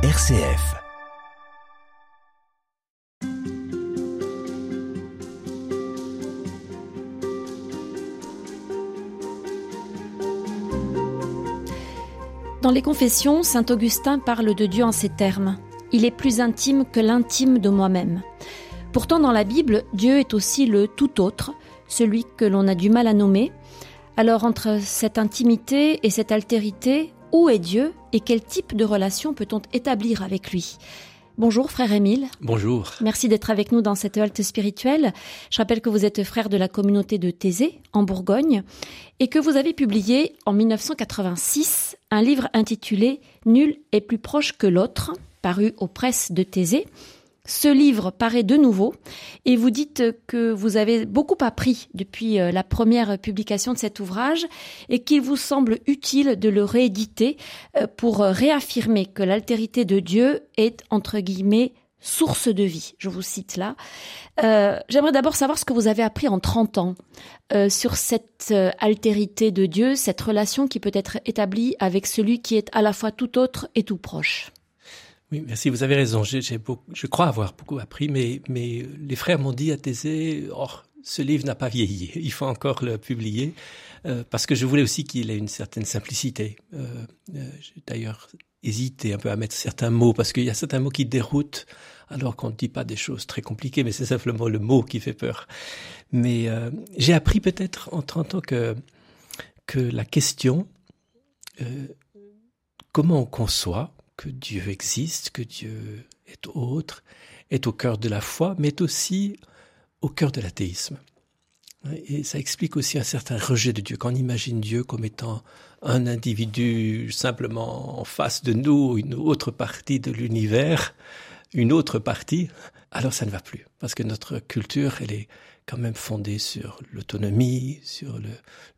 RCF. Dans les Confessions, saint Augustin parle de Dieu en ces termes. Il est plus intime que l'intime de moi-même. Pourtant, dans la Bible, Dieu est aussi le tout autre, celui que l'on a du mal à nommer. Alors, entre cette intimité et cette altérité, où est Dieu et quel type de relation peut-on établir avec lui? Bonjour frère Émile. Bonjour. Merci d'être avec nous dans cette halte spirituelle. Je rappelle que vous êtes frère de la communauté de Thésée en Bourgogne et que vous avez publié en 1986 un livre intitulé Nul est plus proche que l'autre, paru aux presses de Thésée. Ce livre paraît de nouveau et vous dites que vous avez beaucoup appris depuis euh, la première publication de cet ouvrage et qu'il vous semble utile de le rééditer euh, pour réaffirmer que l'altérité de Dieu est, entre guillemets, source de vie. Je vous cite là. Euh, J'aimerais d'abord savoir ce que vous avez appris en 30 ans euh, sur cette euh, altérité de Dieu, cette relation qui peut être établie avec celui qui est à la fois tout autre et tout proche. Oui, merci, vous avez raison. Je crois avoir beaucoup appris, mais, les frères m'ont dit à Thésée, oh, ce livre n'a pas vieilli, il faut encore le publier, euh, parce que je voulais aussi qu'il ait une certaine simplicité. Euh, euh, j'ai d'ailleurs hésité un peu à mettre certains mots, parce qu'il y a certains mots qui déroutent, alors qu'on ne dit pas des choses très compliquées, mais c'est simplement le mot qui fait peur. Mais j'ai appris peut-être en 30 ans que, que la question, comment on conçoit, que Dieu existe, que Dieu est autre, est au cœur de la foi, mais aussi au cœur de l'athéisme. Et ça explique aussi un certain rejet de Dieu. Quand on imagine Dieu comme étant un individu simplement en face de nous, une autre partie de l'univers, une autre partie, alors ça ne va plus. Parce que notre culture, elle est quand même fondée sur l'autonomie, sur le,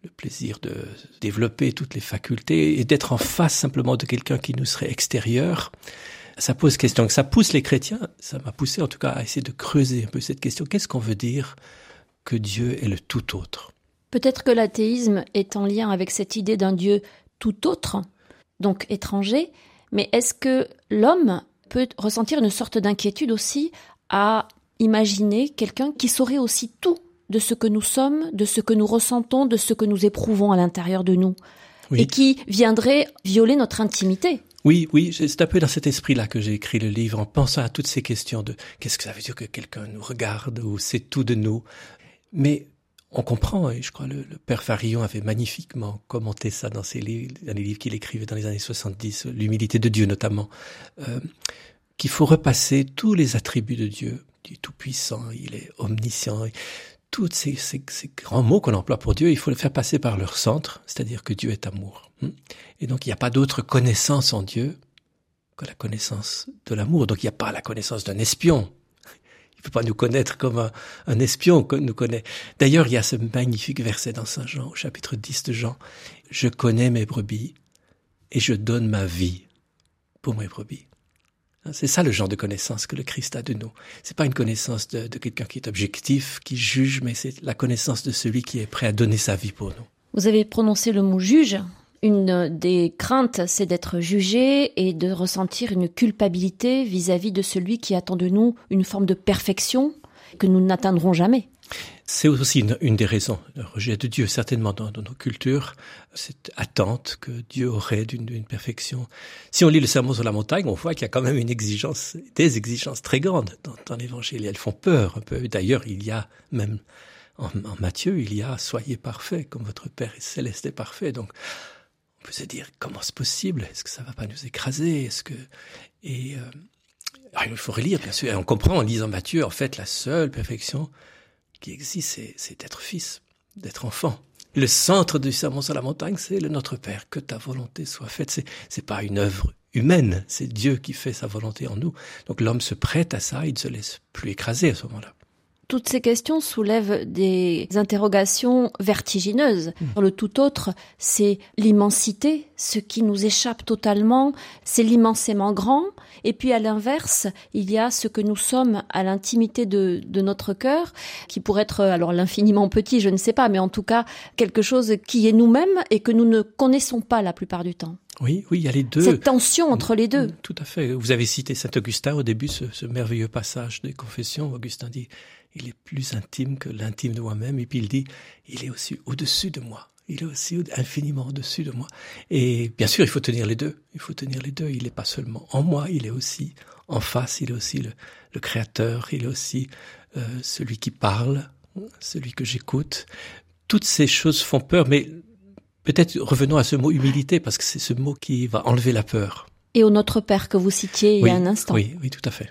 le, plaisir de développer toutes les facultés et d'être en face simplement de quelqu'un qui nous serait extérieur. Ça pose question. Ça pousse les chrétiens, ça m'a poussé en tout cas à essayer de creuser un peu cette question. Qu'est-ce qu'on veut dire que Dieu est le tout autre? Peut-être que l'athéisme est en lien avec cette idée d'un Dieu tout autre, donc étranger, mais est-ce que l'homme peut ressentir une sorte d'inquiétude aussi à imaginer quelqu'un qui saurait aussi tout de ce que nous sommes, de ce que nous ressentons, de ce que nous éprouvons à l'intérieur de nous, oui. et qui viendrait violer notre intimité. Oui, oui, c'est un peu dans cet esprit-là que j'ai écrit le livre, en pensant à toutes ces questions de qu'est-ce que ça veut dire que quelqu'un nous regarde ou c'est tout de nous. Mais on comprend, et je crois le, le père Farillon avait magnifiquement commenté ça dans ses livres, dans les livres qu'il écrivait dans les années 70, l'humilité de Dieu notamment, euh, qu'il faut repasser tous les attributs de Dieu, il est tout puissant, il est omniscient. Tous ces, grands mots qu'on emploie pour Dieu, il faut les faire passer par leur centre, c'est-à-dire que Dieu est amour. Et donc il n'y a pas d'autre connaissance en Dieu que la connaissance de l'amour. Donc il n'y a pas la connaissance d'un espion. Il ne peut pas nous connaître comme un, espion nous connaît. D'ailleurs, il y a ce magnifique verset dans Saint Jean, au chapitre 10 de Jean. Je connais mes brebis et je donne ma vie pour mes brebis. C'est ça le genre de connaissance que le Christ a de nous. C'est pas une connaissance de, quelqu'un qui est objectif, qui juge, mais c'est la connaissance de celui qui est prêt à donner sa vie pour nous. Vous avez prononcé le mot juge. Une des craintes, c'est d'être jugé et de ressentir une culpabilité vis-à-vis -vis de celui qui attend de nous une forme de perfection que nous n'atteindrons jamais. C'est aussi une, des raisons, le rejet de Dieu, certainement dans, nos cultures, cette attente que Dieu aurait d'une perfection. Si on lit le Sermon sur la montagne, on voit qu'il y a quand même une exigence, des exigences très grandes dans, l'Évangile. Elles font peur un peu. D'ailleurs, il y a même en, Matthieu, il y a soyez parfait comme votre Père céleste est parfait. Donc, on peut se dire comment c'est possible? Est-ce que ça va pas nous écraser? Est-ce que et euh, alors, il faut relire bien sûr. Et on comprend en lisant Matthieu en fait la seule perfection qui existe, c'est d'être fils, d'être enfant. Le centre du sermon sur la montagne, c'est le Notre Père. Que ta volonté soit faite. C'est, c'est pas une œuvre humaine, c'est Dieu qui fait sa volonté en nous. Donc l'homme se prête à ça, il ne se laisse plus écraser à ce moment-là toutes ces questions soulèvent des interrogations vertigineuses. Mmh. Le tout autre, c'est l'immensité, ce qui nous échappe totalement, c'est l'immensément grand. Et puis à l'inverse, il y a ce que nous sommes à l'intimité de, de, notre cœur, qui pourrait être alors l'infiniment petit, je ne sais pas, mais en tout cas quelque chose qui est nous-mêmes et que nous ne connaissons pas la plupart du temps. Oui, oui, il y a les deux. Cette tension entre les deux. Tout à fait. Vous avez cité Saint Augustin au début, ce, ce merveilleux passage des Confessions. Augustin dit, il est plus intime que l'intime de moi-même. Et puis il dit, il est aussi au-dessus de moi. Il est aussi infiniment au-dessus de moi. Et bien sûr, il faut tenir les deux. Il faut tenir les deux. Il n'est pas seulement en moi, il est aussi en face. Il est aussi le, le créateur. Il est aussi euh, celui qui parle, celui que j'écoute. Toutes ces choses font peur, mais peut-être revenons à ce mot humilité, parce que c'est ce mot qui va enlever la peur. Et au Notre Père que vous citiez il y a un instant. Oui, oui, tout à fait.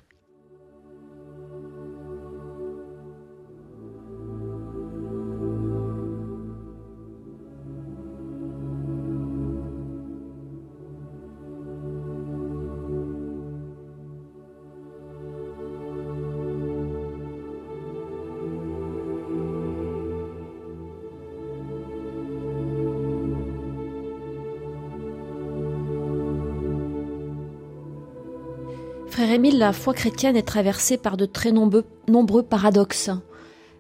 La foi chrétienne est traversée par de très nombreux, paradoxes.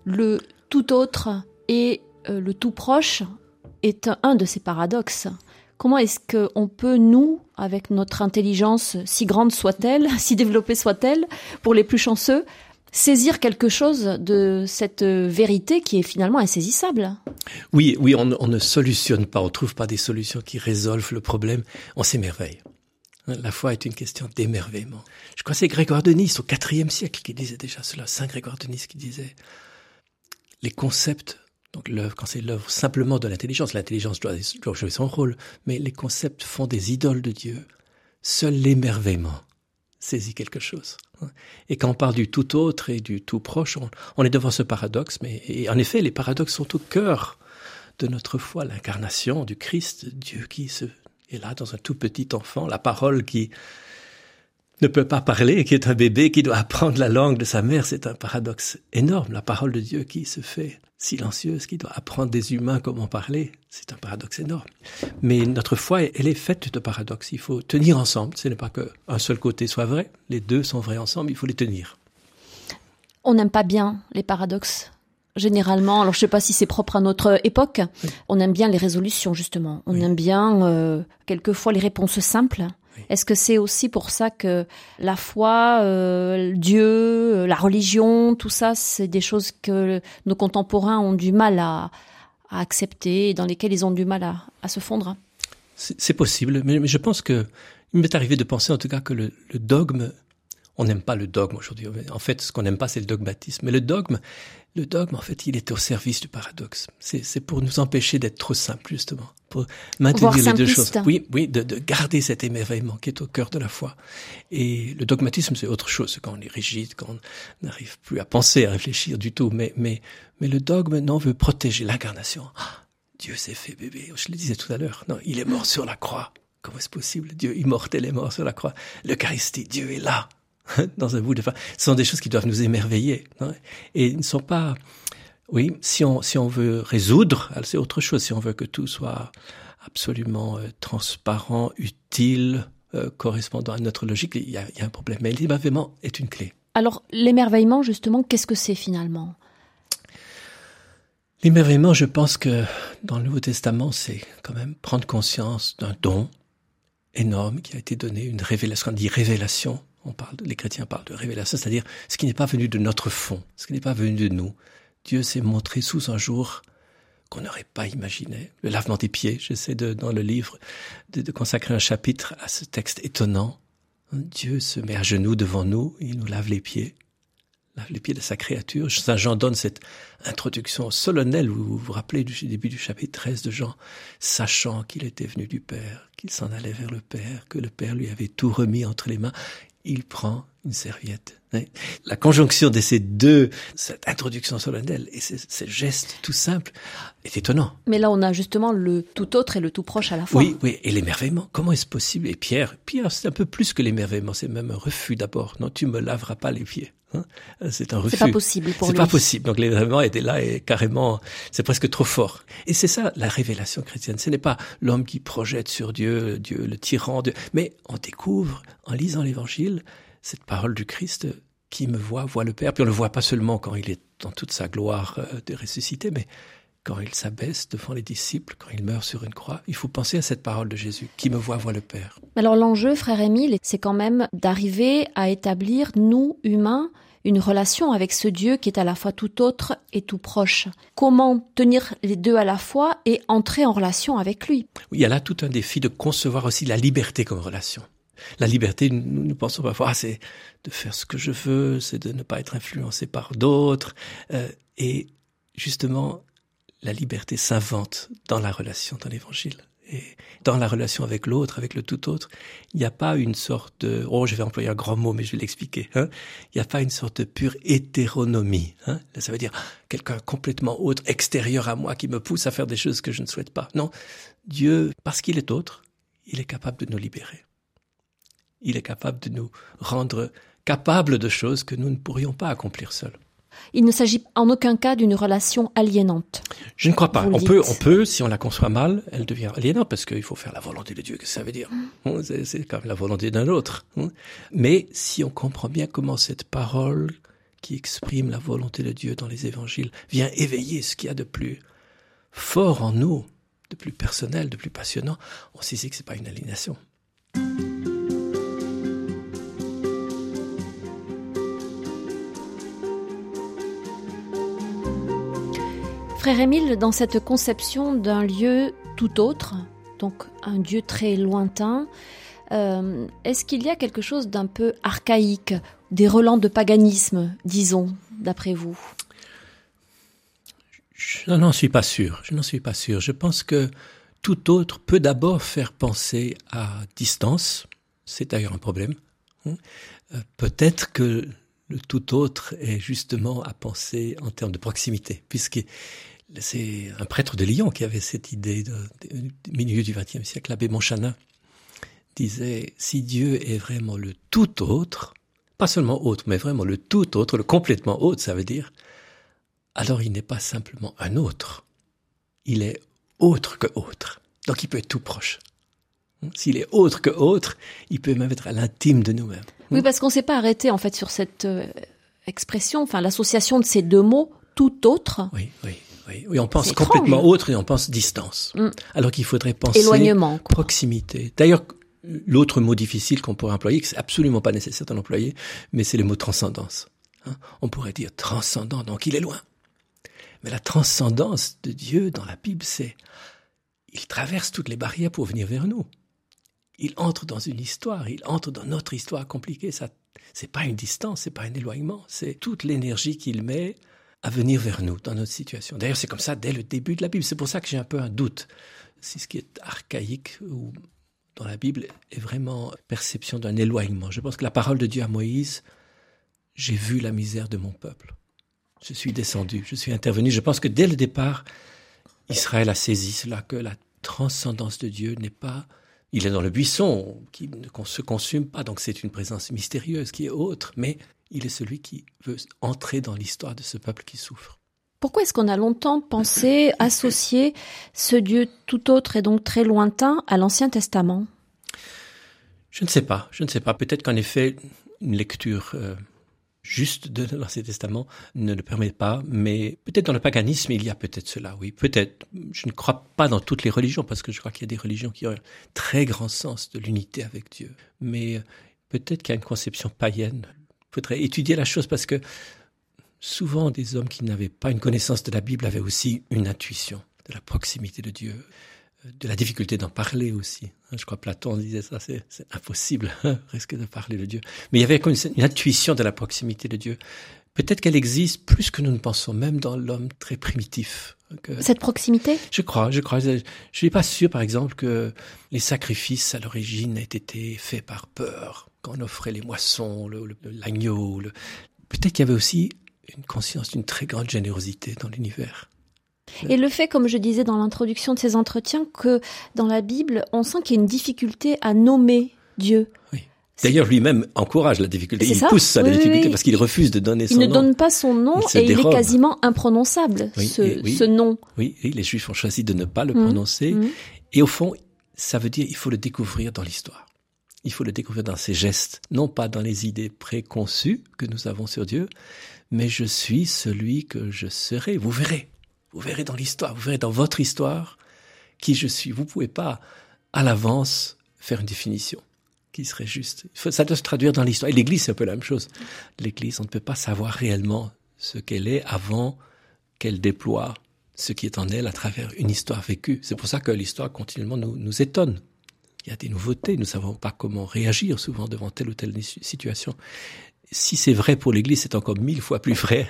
Le tout autre et euh, le tout proche est un, de ces paradoxes. Comment est-ce qu'on peut, nous, avec notre intelligence, si grande soit-elle, si développée soit-elle, pour les plus chanceux, saisir quelque chose de cette vérité qui est finalement insaisissable? Oui, oui, on, on ne solutionne pas, on trouve pas des solutions qui résolvent le problème, on s'émerveille. La foi est une question d'émerveillement. Je crois que c'est Grégoire de Nice au IVe siècle qui disait déjà cela, Saint Grégoire de Nice qui disait les concepts, donc l'œuvre, quand c'est l'œuvre simplement de l'intelligence, l'intelligence doit, jouer son rôle, mais les concepts font des idoles de Dieu. Seul l'émerveillement saisit quelque chose. Et quand on parle du tout autre et du tout proche, on, on est devant ce paradoxe, mais et en effet, les paradoxes sont au cœur de notre foi, l'incarnation du Christ, Dieu qui se et là, dans un tout petit enfant, la parole qui ne peut pas parler, qui est un bébé, qui doit apprendre la langue de sa mère, c'est un paradoxe énorme. La parole de Dieu qui se fait silencieuse, qui doit apprendre des humains comment parler, c'est un paradoxe énorme. Mais notre foi, elle est faite de paradoxes. Il faut tenir ensemble. Ce n'est pas qu'un seul côté soit vrai. Les deux sont vrais ensemble. Il faut les tenir. On n'aime pas bien les paradoxes généralement, alors je sais pas si c'est propre à notre époque, oui. on aime bien les résolutions justement. On oui. aime bien euh, quelquefois les réponses simples. Oui. Est-ce que c'est aussi pour ça que la foi, euh, Dieu, la religion, tout ça, c'est des choses que nos contemporains ont du mal à, à accepter et dans lesquelles ils ont du mal à, à se fondre? C'est possible, mais, mais, je pense que il m'est arrivé de penser en tout cas que le, le dogme on n'aime pas le dogme aujourd'hui. En fait, ce qu'on n'aime pas, c'est le dogmatisme. Mais le dogme, le dogme, en fait, il est au service du paradoxe. C'est pour nous empêcher d'être trop simples, justement. Pour maintenir les deux choses. Oui, oui, de, de, garder cet émerveillement qui est au cœur de la foi. Et le dogmatisme, c'est autre chose. Quand on est rigide, quand on n'arrive plus à penser, à réfléchir du tout. Mais, mais, mais le dogme, non, veut protéger l'incarnation. Ah, Dieu s'est fait bébé. Je le disais tout à l'heure. Non, il est mort sur la croix. Comment est-ce possible? Dieu immortel est mort sur la croix. L'Eucharistie, Dieu est là dans un bout de fin. Ce sont des choses qui doivent nous émerveiller. Hein, et ils ne sont pas... Oui, si on, si on veut résoudre, c'est autre chose. Si on veut que tout soit absolument euh, transparent, utile, euh, correspondant à notre logique, il y a, il y a un problème. Mais l'émerveillement est une clé. Alors, l'émerveillement, justement, qu'est-ce que c'est finalement? L'émerveillement, je pense que dans le Nouveau Testament, c'est quand même prendre conscience d'un don énorme qui a été donné, une révélation, on dit révélation, on parle, les chrétiens parlent de révélation, c'est-à-dire ce qui n'est pas venu de notre fond, ce qui n'est pas venu de nous. Dieu s'est montré sous un jour qu'on n'aurait pas imaginé. Le lavement des pieds, j'essaie de, dans le livre de, de, consacrer un chapitre à ce texte étonnant. Dieu se met à genoux devant nous, il nous lave les pieds, lave les pieds de sa créature. Saint Jean donne cette introduction solennelle, vous vous rappelez du début du chapitre 13 de Jean, sachant qu'il était venu du Père, qu'il s'en allait vers le Père, que le Père lui avait tout remis entre les mains, il prend une serviette. La conjonction de ces deux, cette introduction solennelle et ces, gestes tout simples est étonnant. Mais là, on a justement le tout autre et le tout proche à la fois. Oui, oui, et l'émerveillement. Comment est-ce possible? Et Pierre, Pierre, c'est un peu plus que l'émerveillement, c'est même un refus d'abord. Non, tu me laveras pas les pieds. Hein c'est un refus. C'est pas possible pour lui. C'est pas possible. Donc l'émerveillement était là et carrément, c'est presque trop fort. Et c'est ça la révélation chrétienne. Ce n'est pas l'homme qui projette sur Dieu, Dieu le tyran, Dieu, mais on découvre en lisant l'Évangile cette parole du Christ qui me voit, voit le Père. Puis on le voit pas seulement quand il est dans toute sa gloire euh, de ressuscité, mais quand il s'abaisse devant les disciples, quand il meurt sur une croix, il faut penser à cette parole de Jésus, qui me voit voit le Père. Alors l'enjeu, frère Émile, c'est quand même d'arriver à établir, nous, humains, une relation avec ce Dieu qui est à la fois tout autre et tout proche. Comment tenir les deux à la fois et entrer en relation avec lui? Il y a là tout un défi de concevoir aussi la liberté comme relation. La liberté, nous, nous pensons parfois, ah, c'est de faire ce que je veux, c'est de ne pas être influencé par d'autres. Euh, et justement, la liberté s'invente dans la relation, dans l'évangile. Et dans la relation avec l'autre, avec le tout autre, il n'y a pas une sorte de, oh, je vais employer un grand mot, mais je vais l'expliquer, hein. Il n'y a pas une sorte de pure hétéronomie, hein. Ça veut dire quelqu'un complètement autre, extérieur à moi, qui me pousse à faire des choses que je ne souhaite pas. Non. Dieu, parce qu'il est autre, il est capable de nous libérer. Il est capable de nous rendre capables de choses que nous ne pourrions pas accomplir seuls. Il ne s'agit en aucun cas d'une relation aliénante. Je ne crois pas. On peut, on peut, si on la conçoit mal, elle devient aliénante parce qu'il faut faire la volonté de Dieu. Qu'est-ce que ça veut dire? Mm. C'est comme la volonté d'un autre. Hein. Mais si on comprend bien comment cette parole qui exprime la volonté de Dieu dans les évangiles vient éveiller ce qu'il y a de plus fort en nous, de plus personnel, de plus passionnant, on sait que c'est pas une aliénation. Frère Émile, dans cette conception d'un lieu tout autre, donc un Dieu très lointain, euh, est-ce qu'il y a quelque chose d'un peu archaïque, des relents de paganisme, disons, d'après vous? Je n'en suis pas sûr. Je n'en suis pas sûr. Je pense que tout autre peut d'abord faire penser à distance. C'est d'ailleurs un problème. Hein? Euh, peut-être que le tout autre est justement à penser en termes de proximité, puisque c'est un prêtre de Lyon qui avait cette idée de, milieu du XXe siècle, l'abbé Monchanin disait si Dieu est vraiment le tout autre, pas seulement autre, mais vraiment le tout autre, le complètement autre, ça veut dire, alors il n'est pas simplement un autre, il est autre que autre. Donc il peut être tout proche. S'il est autre que autre, il peut même être à l'intime de nous-mêmes. Oui, parce qu'on ne s'est pas arrêté en fait sur cette euh, expression, enfin l'association de ces deux mots, tout autre. Oui, oui. Oui, on pense complètement autre et on pense distance. Mm. Alors qu'il faudrait penser éloignement, proximité. D'ailleurs, l'autre mot difficile qu'on pourrait employer, que c'est absolument pas nécessaire d'en employer, mais c'est le mot transcendance. Hein. on pourrait dire transcendant, donc il est loin. Mais la transcendance de Dieu dans la Bible, c'est il traverse toutes les barrières pour venir vers nous. Il entre dans une histoire, il entre dans notre histoire compliquée. Ça, c'est pas une distance, c'est pas un éloignement, c'est toute l'énergie qu'il met à venir vers nous dans notre situation. D'ailleurs, c'est comme ça dès le début de la Bible. C'est pour ça que j'ai un peu un doute si ce qui est archaïque ou dans la Bible est vraiment perception d'un éloignement. Je pense que la parole de Dieu à Moïse, j'ai vu la misère de mon peuple. Je suis descendu, je suis intervenu. Je pense que dès le départ, Israël a saisi cela, que la transcendance de Dieu n'est pas... Il est dans le buisson, qui ne se consume pas, donc c'est une présence mystérieuse qui est autre, mais il est celui qui veut entrer dans l'histoire de ce peuple qui souffre. Pourquoi est-ce qu'on a longtemps pensé associer ce Dieu tout autre et donc très lointain à l'Ancien Testament? Je ne sais pas, je ne sais pas. Peut-être qu'en effet, une lecture euh, juste de l'Ancien Testament ne le permet pas, mais peut-être dans le paganisme, il y a peut-être cela, oui, peut-être. Je ne crois pas dans toutes les religions, parce que je crois qu'il y a des religions qui ont un très grand sens de l'unité avec Dieu. Mais euh, peut-être qu'il y a une conception païenne faudrait étudier la chose parce que souvent des hommes qui n'avaient pas une connaissance de la Bible avaient aussi une intuition de la proximité de Dieu, euh, de la difficulté d'en parler aussi. Hein, je crois Platon disait ça, c'est impossible, hein, risque de parler de Dieu. Mais il y avait une intuition de la proximité de Dieu. Peut-être qu'elle existe plus que nous ne pensons, même dans l'homme très primitif. Cette proximité? Je crois, je crois. Je ne suis pas sûr, par exemple, que les sacrifices à l'origine aient été faits par peur quand on offrait les moissons, l'agneau. Le, Peut-être qu'il y avait aussi une conscience d'une très grande générosité dans l'univers. Et le fait, comme je disais dans l'introduction de ces entretiens, que dans la Bible, on sent qu'il y a une difficulté à nommer Dieu. Oui. D'ailleurs, lui-même encourage la difficulté. Il pousse à la difficulté parce qu'il refuse de donner son nom. Il ne donne pas son nom et il est quasiment imprononçable, ce, nom. Oui, les Juifs ont choisi de ne pas le mmh. prononcer. Mmh. Et au fond, ça veut dire qu'il faut le découvrir dans l'histoire. Il faut le découvrir dans ses gestes, non pas dans les idées préconçues que nous avons sur Dieu, mais je suis celui que je serai. Vous verrez. Vous verrez dans l'histoire, vous verrez dans votre histoire qui je suis. Vous pouvez pas, à l'avance, faire une définition qui serait juste. Ça doit se traduire dans l'histoire. Et l'Église, c'est un peu la même chose. L'Église, on ne peut pas savoir réellement ce qu'elle est avant qu'elle déploie ce qui est en elle à travers une histoire vécue. C'est pour ça que l'histoire continuellement nous, nous étonne. Il y a des nouveautés, nous ne savons pas comment réagir souvent devant telle ou telle situation. Si c'est vrai pour l'Église, c'est encore mille fois plus vrai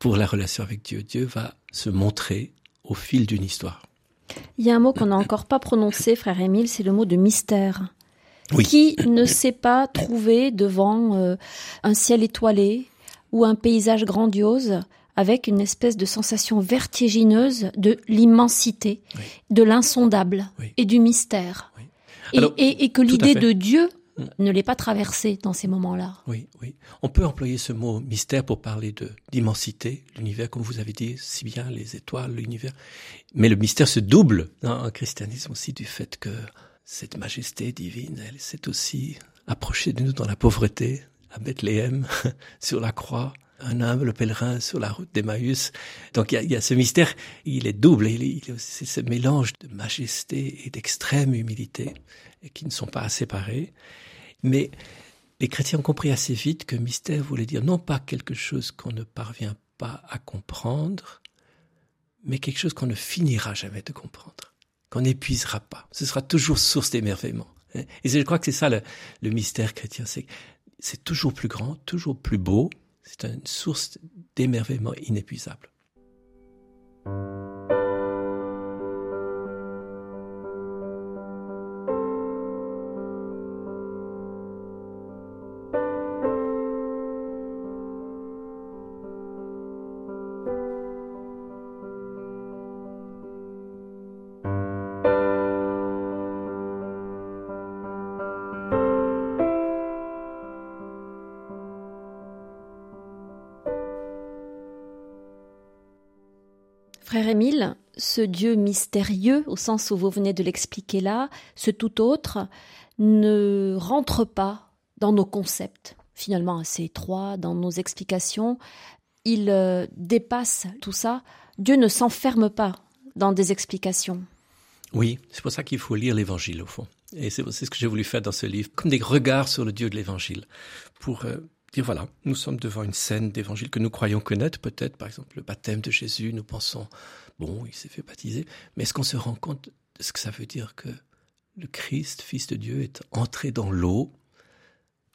pour la relation avec Dieu. Dieu va se montrer au fil d'une histoire. Il y a un mot qu'on n'a encore pas prononcé, frère Émile, c'est le mot de mystère. Qui ne sait pas trouver devant euh, un ciel étoilé ou un paysage grandiose avec une espèce de sensation vertigineuse de l'immensité, de l'insondable et du mystère. Et, que l'idée de Dieu mm. ne l'est pas traversée dans ces moments-là. Oui, oui. On peut employer ce mot mystère pour parler de d'immensité, l'univers, comme vous avez dit si bien, les étoiles, l'univers. Mais le mystère se double dans le christianisme aussi du fait que cette majesté divine, elle s'est aussi approchée de nous dans la pauvreté, à Bethléem, sur la croix, un humble pèlerin sur la route d'Emmaüs. Donc il y, a, ce mystère, il est double, il, c'est ce mélange de majesté et d'extrême humilité qui ne sont pas séparés. Mais les chrétiens ont compris assez vite que mystère voulait dire non pas quelque chose qu'on ne parvient pas à comprendre, mais quelque chose qu'on ne finira jamais de comprendre, qu'on n'épuisera pas. Ce sera toujours source d'émerveillement. Et je crois que c'est ça le, mystère chrétien, c'est toujours plus grand, toujours plus beau, c'est une source d'émerveillement inépuisable. Ce Dieu mystérieux, au sens où vous venez de l'expliquer là, ce tout autre, ne rentre pas dans nos concepts, finalement assez étroits, dans nos explications. Il euh, dépasse tout ça. Dieu ne s'enferme pas dans des explications. Oui, c'est pour ça qu'il faut lire l'Évangile au fond. Et c'est ce que j'ai voulu faire dans ce livre, comme des regards sur le Dieu de l'Évangile, pour euh, dire voilà, nous sommes devant une scène d'évangile que nous croyons connaître, peut-être par exemple le baptême de Jésus, nous pensons, bon, il s'est fait baptiser, mais est-ce qu'on se rend compte de ce que ça veut dire que le Christ, Fils de Dieu, est entré dans l'eau,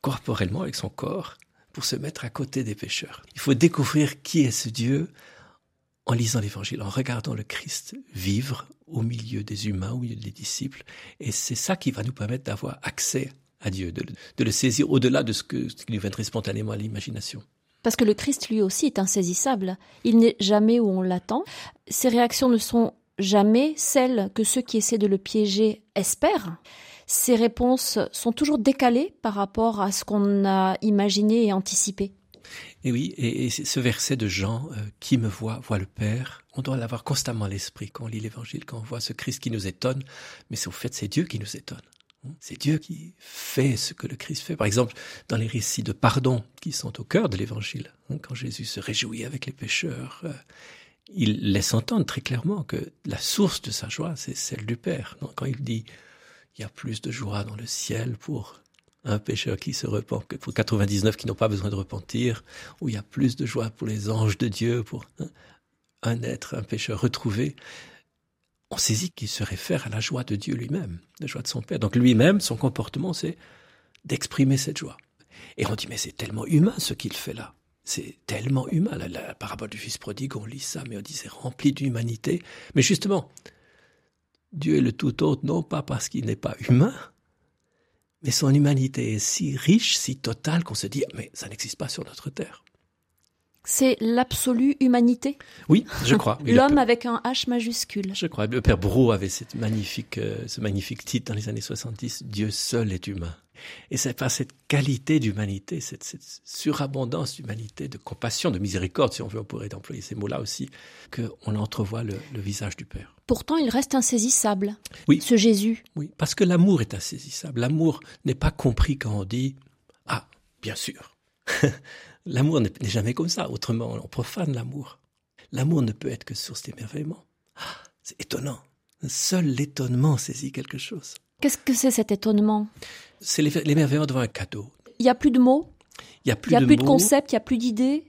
corporellement avec son corps, pour se mettre à côté des pécheurs? Il faut découvrir qui est ce Dieu en lisant l'Évangile, en regardant le Christ vivre au milieu des humains, au milieu des disciples, et c'est ça qui va nous permettre d'avoir accès à Dieu, de, le saisir au-delà de ce, que, ce qui lui viendrait spontanément à l'imagination. Parce que le Christ lui aussi est insaisissable. Il n'est jamais où on l'attend. Ses réactions ne sont jamais celles que ceux qui essaient de le piéger espèrent. Ses réponses sont toujours décalées par rapport à ce qu'on a imaginé et anticipé. Et oui, et, ce verset de Jean, euh, qui me voit, voit le Père, on doit l'avoir constamment à l'esprit quand on lit l'Évangile, quand on voit ce Christ qui nous étonne, mais c'est au fait c'est Dieu qui nous étonne. C'est Dieu qui fait ce que le Christ fait. Par exemple, dans les récits de pardon qui sont au cœur de l'Évangile, hein, quand Jésus se réjouit avec les pécheurs, euh, il laisse entendre très clairement que la source de sa joie, c'est celle du Père. quand il dit, il y a plus de joie dans le ciel pour un pécheur qui se repent que pour 99 qui n'ont pas besoin de repentir, ou il y a plus de joie pour les anges de Dieu, pour hein, un être, un pécheur retrouvé on saisit qu'il se réfère à la joie de Dieu lui-même, la joie de son Père. Donc lui-même, son comportement, c'est d'exprimer cette joie. Et on dit, mais c'est tellement humain ce qu'il fait là. C'est tellement humain. La, parabole du fils prodigue, on lit ça, mais on dit c'est rempli d'humanité. Mais justement, Dieu est le tout autre, non pas parce qu'il n'est pas humain, mais son humanité est si riche, si totale qu'on se dit, mais ça n'existe pas sur notre terre c'est l'absolue humanité? Oui, je crois. L'homme avec un H majuscule. Je crois. Le père Bro avait cette magnifique, euh, ce magnifique titre dans les années 70, Dieu seul est humain. Et c'est par cette qualité d'humanité, cette, surabondance d'humanité, de compassion, de miséricorde, si on veut, on pourrait employer ces mots-là aussi, qu'on entrevoit le, le, visage du Père. Pourtant, il reste insaisissable. Oui. Ce Jésus. Oui, parce que l'amour est insaisissable. L'amour n'est pas compris quand on dit Ah, bien sûr. L'amour n'est jamais comme ça, autrement on profane l'amour. L'amour ne peut être que source d'émerveillement. Ah, c'est étonnant. Seul l'étonnement saisit quelque chose. Qu'est-ce que c'est cet étonnement? C'est l'émerveillement devant un cadeau. Il n'y a plus de mots? Il n'y a plus, il y a de, plus de concepts, il n'y a plus d'idées?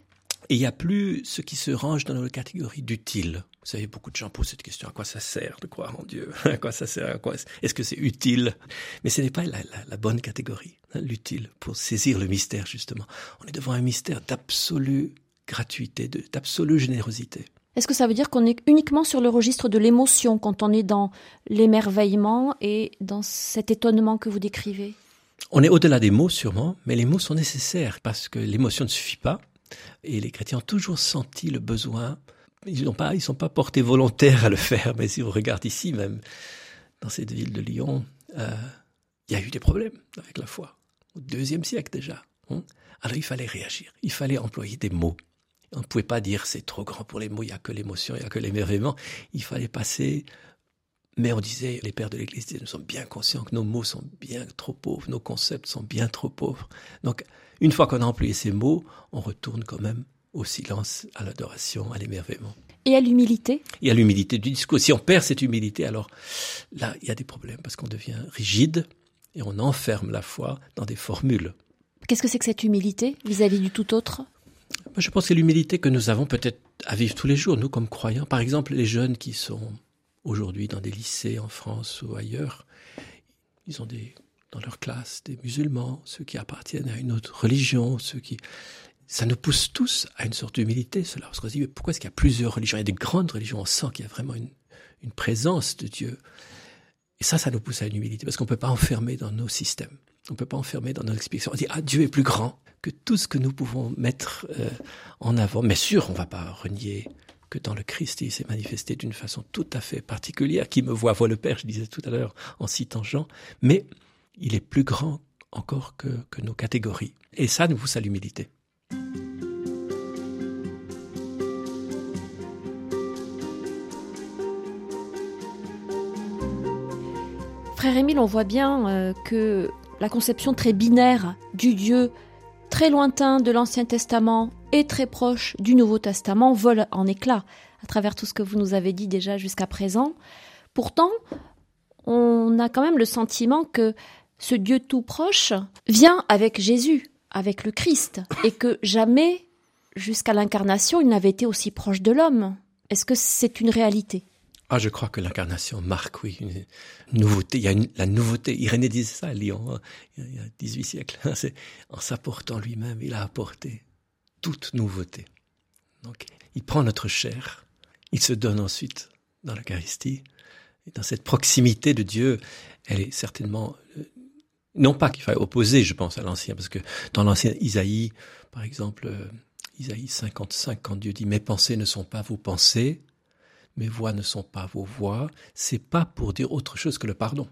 Et il n'y a plus ce qui se range dans la catégorie d'utile. Vous savez, beaucoup de gens posent cette question à quoi ça sert de croire en Dieu? À quoi ça sert? À quoi Est-ce que c'est utile? Mais ce n'est pas la, la, la, bonne catégorie, hein, l'utile, pour saisir le mystère, justement. On est devant un mystère d'absolue gratuité, d'absolue générosité. Est-ce que ça veut dire qu'on est uniquement sur le registre de l'émotion quand on est dans l'émerveillement et dans cet étonnement que vous décrivez? On est au-delà des mots sûrement, mais les mots sont nécessaires parce que l'émotion ne suffit pas. Et les chrétiens ont toujours senti le besoin. Ils n'ont pas, ils sont pas portés volontaires à le faire. Mais si on regarde ici même, dans cette ville de Lyon, euh, il y a eu des problèmes avec la foi au deuxième siècle déjà. Hein Alors il fallait réagir. Il fallait employer des mots. On ne pouvait pas dire c'est trop grand pour les mots, il n'y a que l'émotion, il n'y a que l'émerveillement. Il fallait passer. Mais on disait, les pères de l'Église disaient, nous sommes bien conscients que nos mots sont bien trop pauvres, nos concepts sont bien trop pauvres. Donc, une fois qu'on a employé ces mots, on retourne quand même au silence, à l'adoration, à l'émerveillement. Et à l'humilité? Et à l'humilité du discours. Si on perd cette humilité, alors là, il y a des problèmes parce qu'on devient rigide et on enferme la foi dans des formules. Qu'est-ce que c'est que cette humilité vis-à-vis -vis du tout autre? Je pense que l'humilité que nous avons peut-être à vivre tous les jours, nous comme croyants, par exemple les jeunes qui sont aujourd'hui dans des lycées en France ou ailleurs, ils ont des, dans leur classe des musulmans, ceux qui appartiennent à une autre religion, ceux qui... Ça nous pousse tous à une sorte d'humilité, cela. Parce qu'on se dit, mais pourquoi est-ce qu'il y a plusieurs religions? Il y a des grandes religions, on sent qu'il y a vraiment une, présence de Dieu. Et ça, ça nous pousse à une humilité, parce qu'on ne peut pas enfermer dans nos systèmes. On ne peut pas enfermer dans nos explications. On dit, ah, Dieu est plus grand que tout ce que nous pouvons mettre euh, en avant. Mais sûr, on ne va pas renier que dans le Christ, il s'est manifesté d'une façon tout à fait particulière. Qui me voit, voit le Père, je disais tout à l'heure en citant Jean. Mais il est plus grand encore que, nos catégories. Et ça nous pousse à l'humilité. Frère Émile, on voit bien euh, que la conception très binaire du Dieu très lointain de l'Ancien Testament et très proche du Nouveau Testament vole en éclats à travers tout ce que vous nous avez dit déjà jusqu'à présent. Pourtant, on a quand même le sentiment que ce Dieu tout proche vient avec Jésus, avec le Christ, et que jamais, jusqu'à l'incarnation, il n'avait été aussi proche de l'homme. Est-ce que c'est une réalité? Ah, je crois que l'incarnation marque, oui, une nouveauté. Il y a une, la nouveauté. Irénée disait ça à Lyon, hein, il y a 18 siècles. C'est, en s'apportant lui-même, il a apporté toute nouveauté. Donc, il prend notre chair, il se donne ensuite dans l'Eucharistie. Et dans cette proximité de Dieu, elle est certainement, euh, non pas qu'il faille opposer, je pense, à l'Ancien, parce que dans l'Ancien Isaïe, par exemple, euh, Isaïe 55, quand Dieu dit, mes pensées ne sont pas vos pensées, mes voix ne sont pas vos voix, c'est pas pour dire autre chose que le pardon.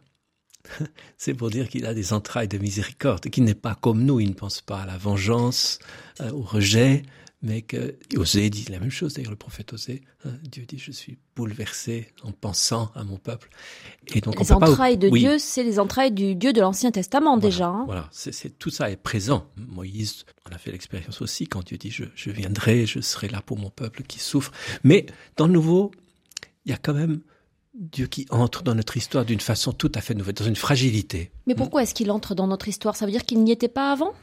c'est pour dire qu'il a des entrailles de miséricorde, qu'il n'est pas comme nous, il ne pense pas à la vengeance, euh, au rejet, mais que Osée dit la même chose, d'ailleurs le prophète Osée, hein, Dieu dit je suis bouleversé en pensant à mon peuple. Et donc les entrailles de Dieu, c'est les entrailles du Dieu de l'Ancien Testament voilà, déjà. Hein. Voilà, c'est tout ça est présent. Moïse, on a fait l'expérience aussi quand Dieu dit je, je viendrai, je serai là pour mon peuple qui souffre. Mais dans le Nouveau, il y a quand même Dieu qui entre dans notre histoire d'une façon tout à fait nouvelle, dans une fragilité. Mais pourquoi est-ce qu'il entre dans notre histoire? Ça veut dire qu'il n'y était pas avant?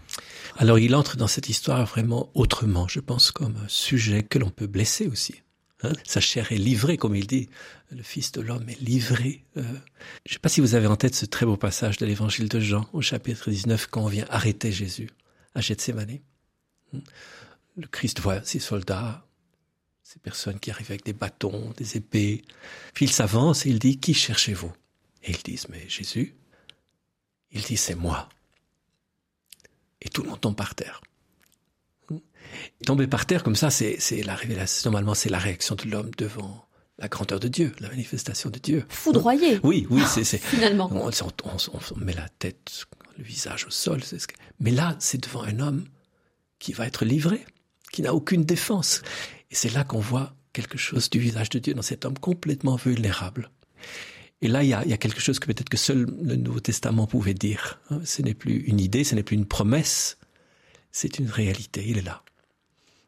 Alors il entre dans cette histoire vraiment autrement, je pense, comme un sujet que l'on peut blesser aussi. Hein Sa chair est livrée, comme il dit, le Fils de l'homme est livré. Euh, je ne sais pas si vous avez en tête ce très beau passage de l'Évangile de Jean, au chapitre 19, quand on vient arrêter Jésus à Gethsemane. Le Christ voit ses soldats ces personnes qui arrivent avec des bâtons, des épées. Puis il s'avance et il dit, qui cherchez-vous? Et ils disent, mais Jésus. Il dit, c'est moi. Et tout le monde tombe par terre. Tomber par terre comme ça, c'est la révélation. Normalement, c'est la réaction de l'homme devant la grandeur de Dieu, la manifestation de Dieu. Foudroyé. Oui, oui, c'est finalement. On, on, on, met la tête, le visage au sol. Mais là, c'est devant un homme qui va être livré, qui n'a aucune défense. Et c'est là qu'on voit quelque chose du visage de Dieu dans cet homme complètement vulnérable. Et là, il y a, quelque chose que peut-être que seul le Nouveau Testament pouvait dire. Ce n'est plus une idée, ce n'est plus une promesse, c'est une réalité, il est là.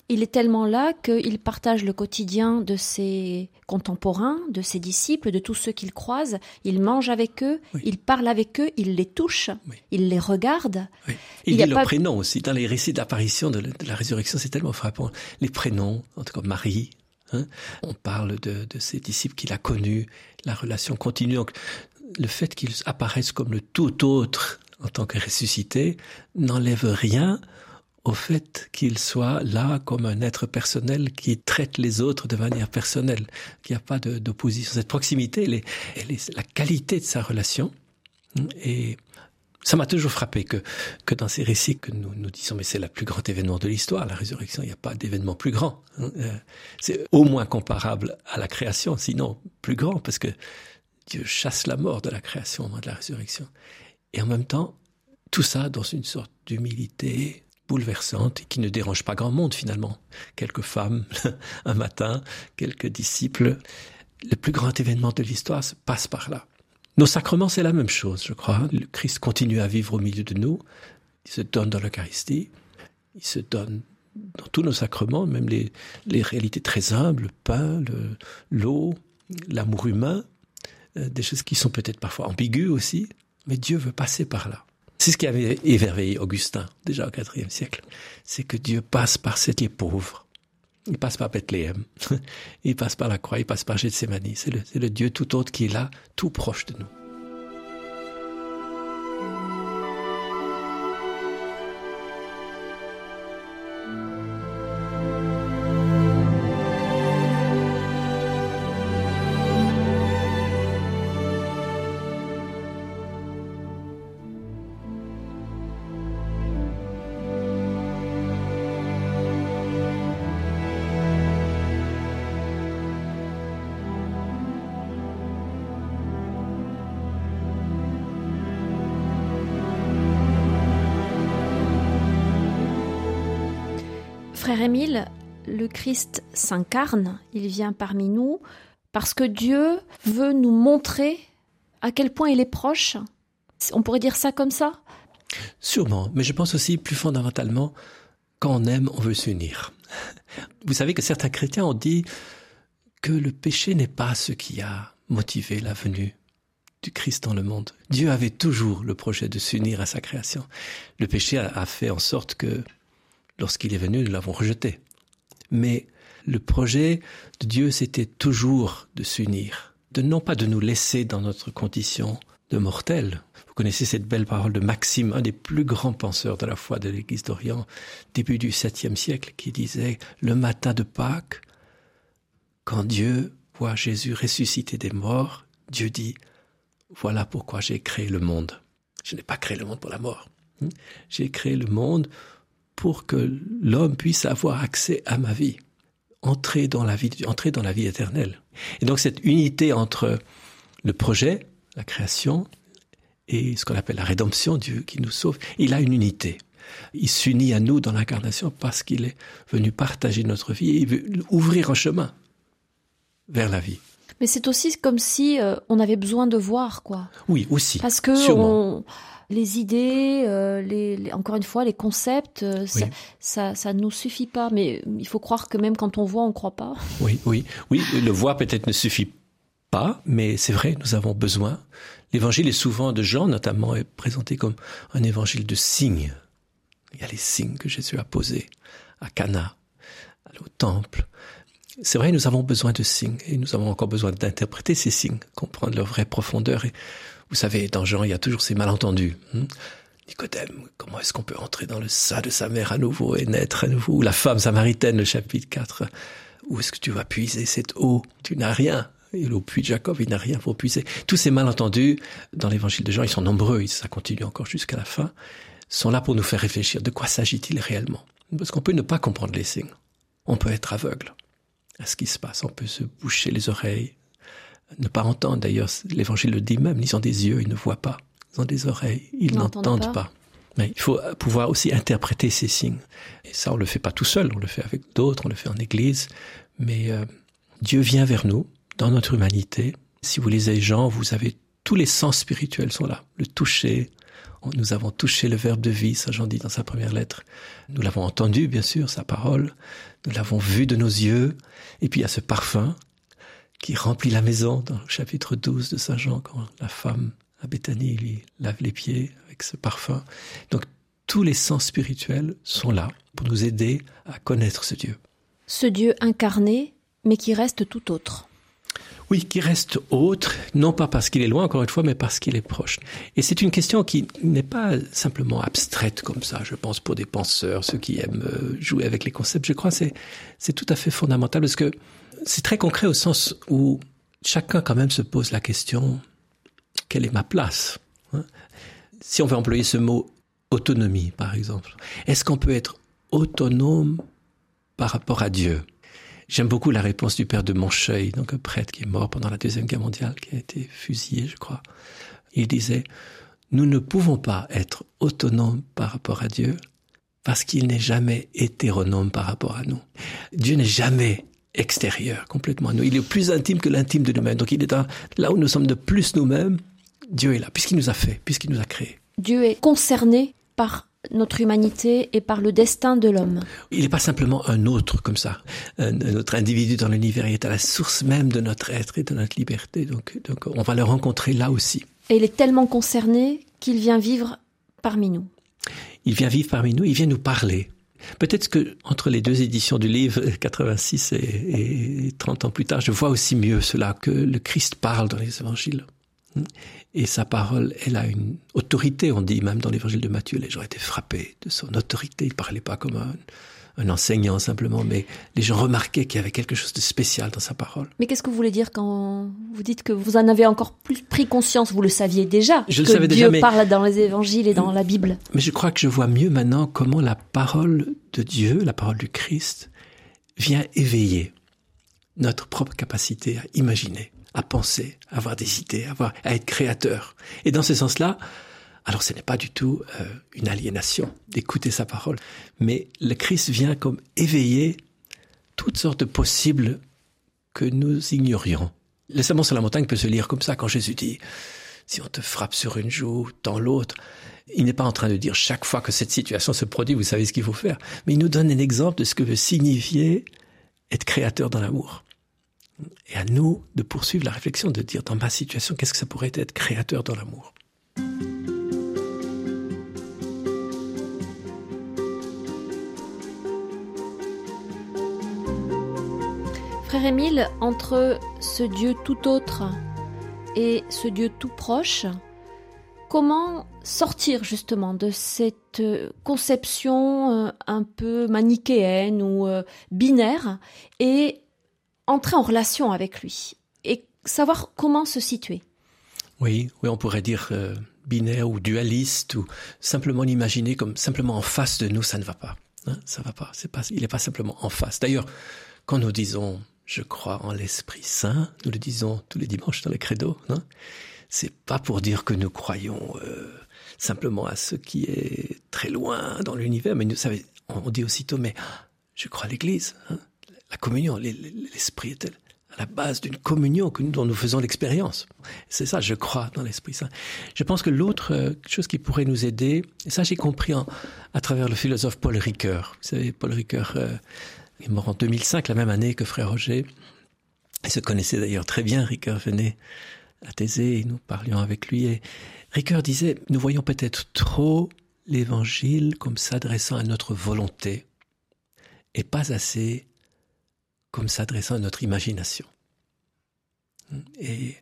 Il est tellement là qu'il partage le quotidien de ses contemporains, de ses disciples, de tous ceux qu'il croise. Il mange avec eux, il parle avec eux, il les touche, il les regarde. Il, il dit leurs prénoms aussi. Dans les récits d'apparition de, la résurrection, c'est tellement frappant. Les prénoms, en tout cas Marie, Hein on parle de, de ses disciples qu'il a connus, la relation continue. Donc, le fait qu'ils apparaissent comme le tout autre en tant que ressuscité n'enlève rien au fait qu'il soit là comme un être personnel qui traite les autres de manière personnelle, qu'il n'y a pas d'opposition. Cette proximité, elle est, la qualité de sa relation. Et ça m'a toujours frappé que, que dans ces récits que nous nous disons, mais c'est le plus grand événement de l'histoire, la résurrection, il n'y a pas d'événement plus grand. Hein. Euh, c'est au moins comparable à la création, sinon plus grand, parce que Dieu chasse la mort de la création au moment de la résurrection. Et en même temps, tout ça dans une sorte d'humilité, bouleversante et qui ne dérange pas grand monde finalement. Quelques femmes un matin, quelques disciples. Le plus grand événement de l'histoire se passe par là. Nos sacrements, c'est la même chose, je crois. Le Christ continue à vivre au milieu de nous. Il se donne dans l'Eucharistie. Il se donne dans tous nos sacrements, même les, réalités très humbles, le pain, l'eau, l'amour humain, euh, des choses qui sont peut-être parfois ambiguës aussi. Mais Dieu veut passer par là. C'est ce qui avait émerveillé Augustin, déjà au IVe siècle. C'est que Dieu passe par cet est pauvre. Il passe par Bethléem. il passe par la croix, il passe par Gethsemane. C'est le, le Dieu tout autre qui est là, tout proche de nous. Christ s'incarne, il vient parmi nous, parce que Dieu veut nous montrer à quel point il est proche. On pourrait dire ça comme ça? Sûrement, mais je pense aussi plus fondamentalement, quand on aime, on veut s'unir. Vous savez que certains chrétiens ont dit que le péché n'est pas ce qui a motivé la venue du Christ dans le monde. Dieu avait toujours le projet de s'unir à sa création. Le péché a fait en sorte que lorsqu'il est venu, nous l'avons rejeté. Mais le projet de Dieu, c'était toujours de s'unir, de non pas de nous laisser dans notre condition de mortels. Vous connaissez cette belle parole de Maxime, un des plus grands penseurs de la foi de l'Église d'Orient, début du 7 siècle, qui disait le matin de Pâques, quand Dieu voit Jésus ressusciter des morts, Dieu dit voilà pourquoi j'ai créé le monde. Je n'ai pas créé le monde pour la mort. J'ai créé le monde pour que l'homme puisse avoir accès à ma vie, entrer dans la vie, entrer dans la vie éternelle. Et donc cette unité entre le projet, la création, et ce qu'on appelle la rédemption, Dieu qui nous sauve, il a une unité. Il s'unit à nous dans l'incarnation parce qu'il est venu partager notre vie et il veut ouvrir un chemin vers la vie. Mais c'est aussi comme si euh, on avait besoin de voir, quoi. Oui, aussi. Parce que on, les idées, euh, les, encore une fois, les concepts, euh, ça, ça, ne nous suffit pas. Mais il faut croire que même quand on voit, on ne croit pas. Oui, oui, oui. Le voir peut-être ne suffit pas, mais c'est vrai, nous avons besoin. L'évangile est souvent de Jean, notamment, est présenté comme un évangile de signes. Il y a les signes que Jésus a posés à Cana, au temple. C'est vrai, nous avons besoin de signes et nous avons encore besoin d'interpréter ces signes, comprendre leur vraie profondeur et vous savez, dans Jean, il y a toujours ces malentendus. Hein. Nicodème, comment est-ce qu'on peut entrer dans le sein de sa mère à nouveau et naître à nouveau? La femme samaritaine, le chapitre 4. Où est-ce que tu vas puiser cette eau? Tu n'as rien. Et le puits de Jacob, il n'a rien pour puiser. Tous ces malentendus, dans l'évangile de Jean, ils sont nombreux, ça continue encore jusqu'à la fin, sont là pour nous faire réfléchir. De quoi s'agit-il réellement? Parce qu'on peut ne pas comprendre les signes. On peut être aveugle à ce qui se passe. On peut se boucher les oreilles, ne pas entendre. D'ailleurs, l'évangile le dit même, ils ont des yeux, ils ne voient pas. Ils ont des oreilles, ils n'entendent pas. Mais il faut pouvoir aussi interpréter ces signes. Et ça, on le fait pas tout seul, on le fait avec d'autres, on le fait en église. Mais euh, Dieu vient vers nous, dans notre humanité. Si vous lisez Jean, vous avez tous les sens spirituels sont là. Le toucher, Nous avons touché le verbe de vie, Saint Jean dit dans sa première lettre. Nous l'avons entendu, bien sûr, sa parole. Nous l'avons vu de nos yeux. Et puis il y a ce parfum qui remplit la maison dans le chapitre 12 de Saint Jean, quand la femme à Béthanie lui lave les pieds avec ce parfum. Donc tous les sens spirituels sont là pour nous aider à connaître ce Dieu. Ce Dieu incarné, mais qui reste tout autre. Oui, qui reste autre, non pas parce qu'il est loin, encore une fois, mais parce qu'il est proche. Et c'est une question qui n'est pas simplement abstraite comme ça, je pense, pour des penseurs, ceux qui aiment euh, jouer avec les concepts. Je crois que c'est, c'est tout à fait fondamental parce que c'est très concret au sens où chacun quand même se pose la question, quelle est ma place hein? Si on veut employer ce mot autonomie, par exemple, est-ce qu'on peut être autonome par rapport à Dieu? J'aime beaucoup la réponse du père de Moncheuil, donc un prêtre qui est mort pendant la Deuxième Guerre mondiale, qui a été fusillé, je crois. Il disait, nous ne pouvons pas être autonomes par rapport à Dieu parce qu'il n'est jamais hétéronome par rapport à nous. Dieu n'est jamais extérieur complètement à nous. Il est plus intime que l'intime de nous-mêmes. Donc il est là où nous sommes de plus nous-mêmes, Dieu est là, puisqu'il nous a fait, puisqu'il nous a créés. Dieu est concerné par notre humanité et par le destin de l'homme. Il n'est pas simplement un autre comme ça, un, autre individu dans l'univers, il est à la source même de notre être et de notre liberté, donc, donc on va le rencontrer là aussi. Et il est tellement concerné qu'il vient vivre parmi nous. Il vient vivre parmi nous, il vient nous parler. Peut-être que entre les deux éditions du livre, 86 et, et 30 ans plus tard, je vois aussi mieux cela, que le Christ parle dans les évangiles. Et sa parole, elle a une autorité, on dit même dans l'évangile de Matthieu, les gens étaient frappés de son autorité. Il parlait pas comme un, un enseignant simplement, mais les gens remarquaient qu'il y avait quelque chose de spécial dans sa parole. Mais qu'est-ce que vous voulez dire quand vous dites que vous en avez encore plus pris conscience Vous le saviez déjà Je que le savais Dieu déjà, mais... parle dans les évangiles et dans la Bible? Mais je crois que je vois mieux maintenant comment la parole de Dieu, la parole du Christ, vient éveiller notre propre capacité à imaginer à penser, à avoir des idées, à, avoir, à être créateur. Et dans ce sens-là, alors ce n'est pas du tout euh, une aliénation d'écouter sa parole, mais le Christ vient comme éveiller toutes sortes de possibles que nous ignorions. Le sermon sur la montagne peut se lire comme ça quand Jésus dit si on te frappe sur une joue, dans l'autre, il n'est pas en train de dire chaque fois que cette situation se produit, vous savez ce qu'il faut faire, mais il nous donne un exemple de ce que veut signifier être créateur dans l'amour. Et à nous de poursuivre la réflexion, de dire dans ma situation, qu'est-ce que ça pourrait être créateur dans l'amour? Frère Émile, entre ce Dieu tout autre et ce Dieu tout proche, comment sortir justement de cette conception euh, un peu manichéenne ou euh, binaire et entrer en relation avec lui et savoir comment se situer? Oui, oui, on pourrait dire euh, binaire ou dualiste ou simplement l'imaginer comme simplement en face de nous, ça ne va pas. Hein, ça va pas. Il n'est pas simplement en face. D'ailleurs, quand nous disons je crois en l'Esprit Saint, nous le disons tous les dimanches dans les credos. Hein, c'est pas pour dire que nous croyons euh, simplement à ce qui est très loin dans l'univers, mais nous savez, on dit aussitôt mais je crois à l'Église. Hein, la communion, l'esprit est à la base d'une communion que nous, dont nous faisons l'expérience? C'est ça, je crois dans l'Esprit Saint. Je pense que l'autre euh, chose qui pourrait nous aider, et ça j'ai compris à travers le philosophe Paul Ricoeur. Vous savez, Paul Ricoeur euh, est mort en 2005, la même année que Frère Roger. Il se connaissait d'ailleurs très bien. Ricoeur venait à Thésée et nous parlions avec lui. Et Ricoeur disait, nous voyons peut-être trop l'Évangile comme s'adressant à notre volonté et pas assez comme s'adressant à notre imagination. Et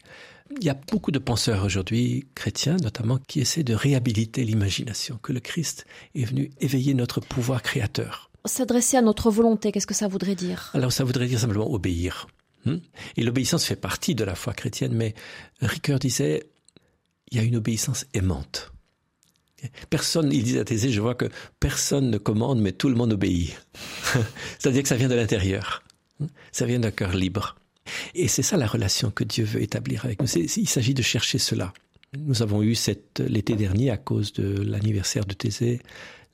il y a beaucoup de penseurs aujourd'hui, chrétiens notamment, qui essaient de réhabiliter l'imagination, que le Christ est venu éveiller notre pouvoir créateur. S'adresser à notre volonté, qu'est-ce que ça voudrait dire? Alors ça voudrait dire simplement obéir. Hmm? Et l'obéissance fait partie de la foi chrétienne, mais Ricoeur disait, il y a une obéissance aimante. Personne, il disait à Thésée, je vois que personne ne commande, mais tout le monde obéit. C'est-à-dire que ça vient de l'intérieur. Ça vient d'un cœur libre. Et c'est ça la relation que Dieu veut établir avec nous. Il s'agit de chercher cela. Nous avons eu l'été dernier, à cause de l'anniversaire de Thésée,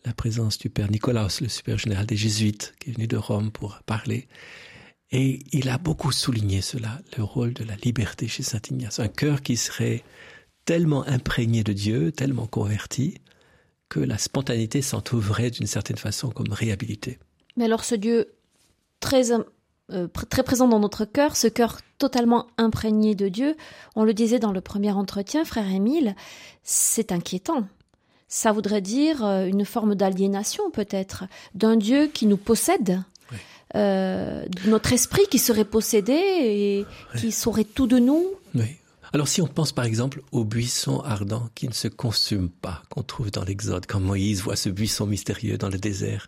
la présence du père Nicolas, le super général des Jésuites, qui est venu de Rome pour parler. Et il a beaucoup souligné cela, le rôle de la liberté chez Saint Ignace. Un cœur qui serait tellement imprégné de Dieu, tellement converti, que la spontanéité s'entrouvrait d'une certaine façon comme réhabilité. Mais alors ce Dieu très, euh, très présent dans notre cœur, ce cœur totalement imprégné de Dieu, on le disait dans le premier entretien, frère Émile, c'est inquiétant. Ça voudrait dire euh, une forme d'aliénation peut-être, d'un Dieu qui nous possède, euh, notre esprit qui serait possédé et qui saurait tout de nous. Oui. Alors si on pense par exemple au buisson ardent qui ne se consume pas, qu'on trouve dans l'Exode, quand Moïse voit ce buisson mystérieux dans le désert,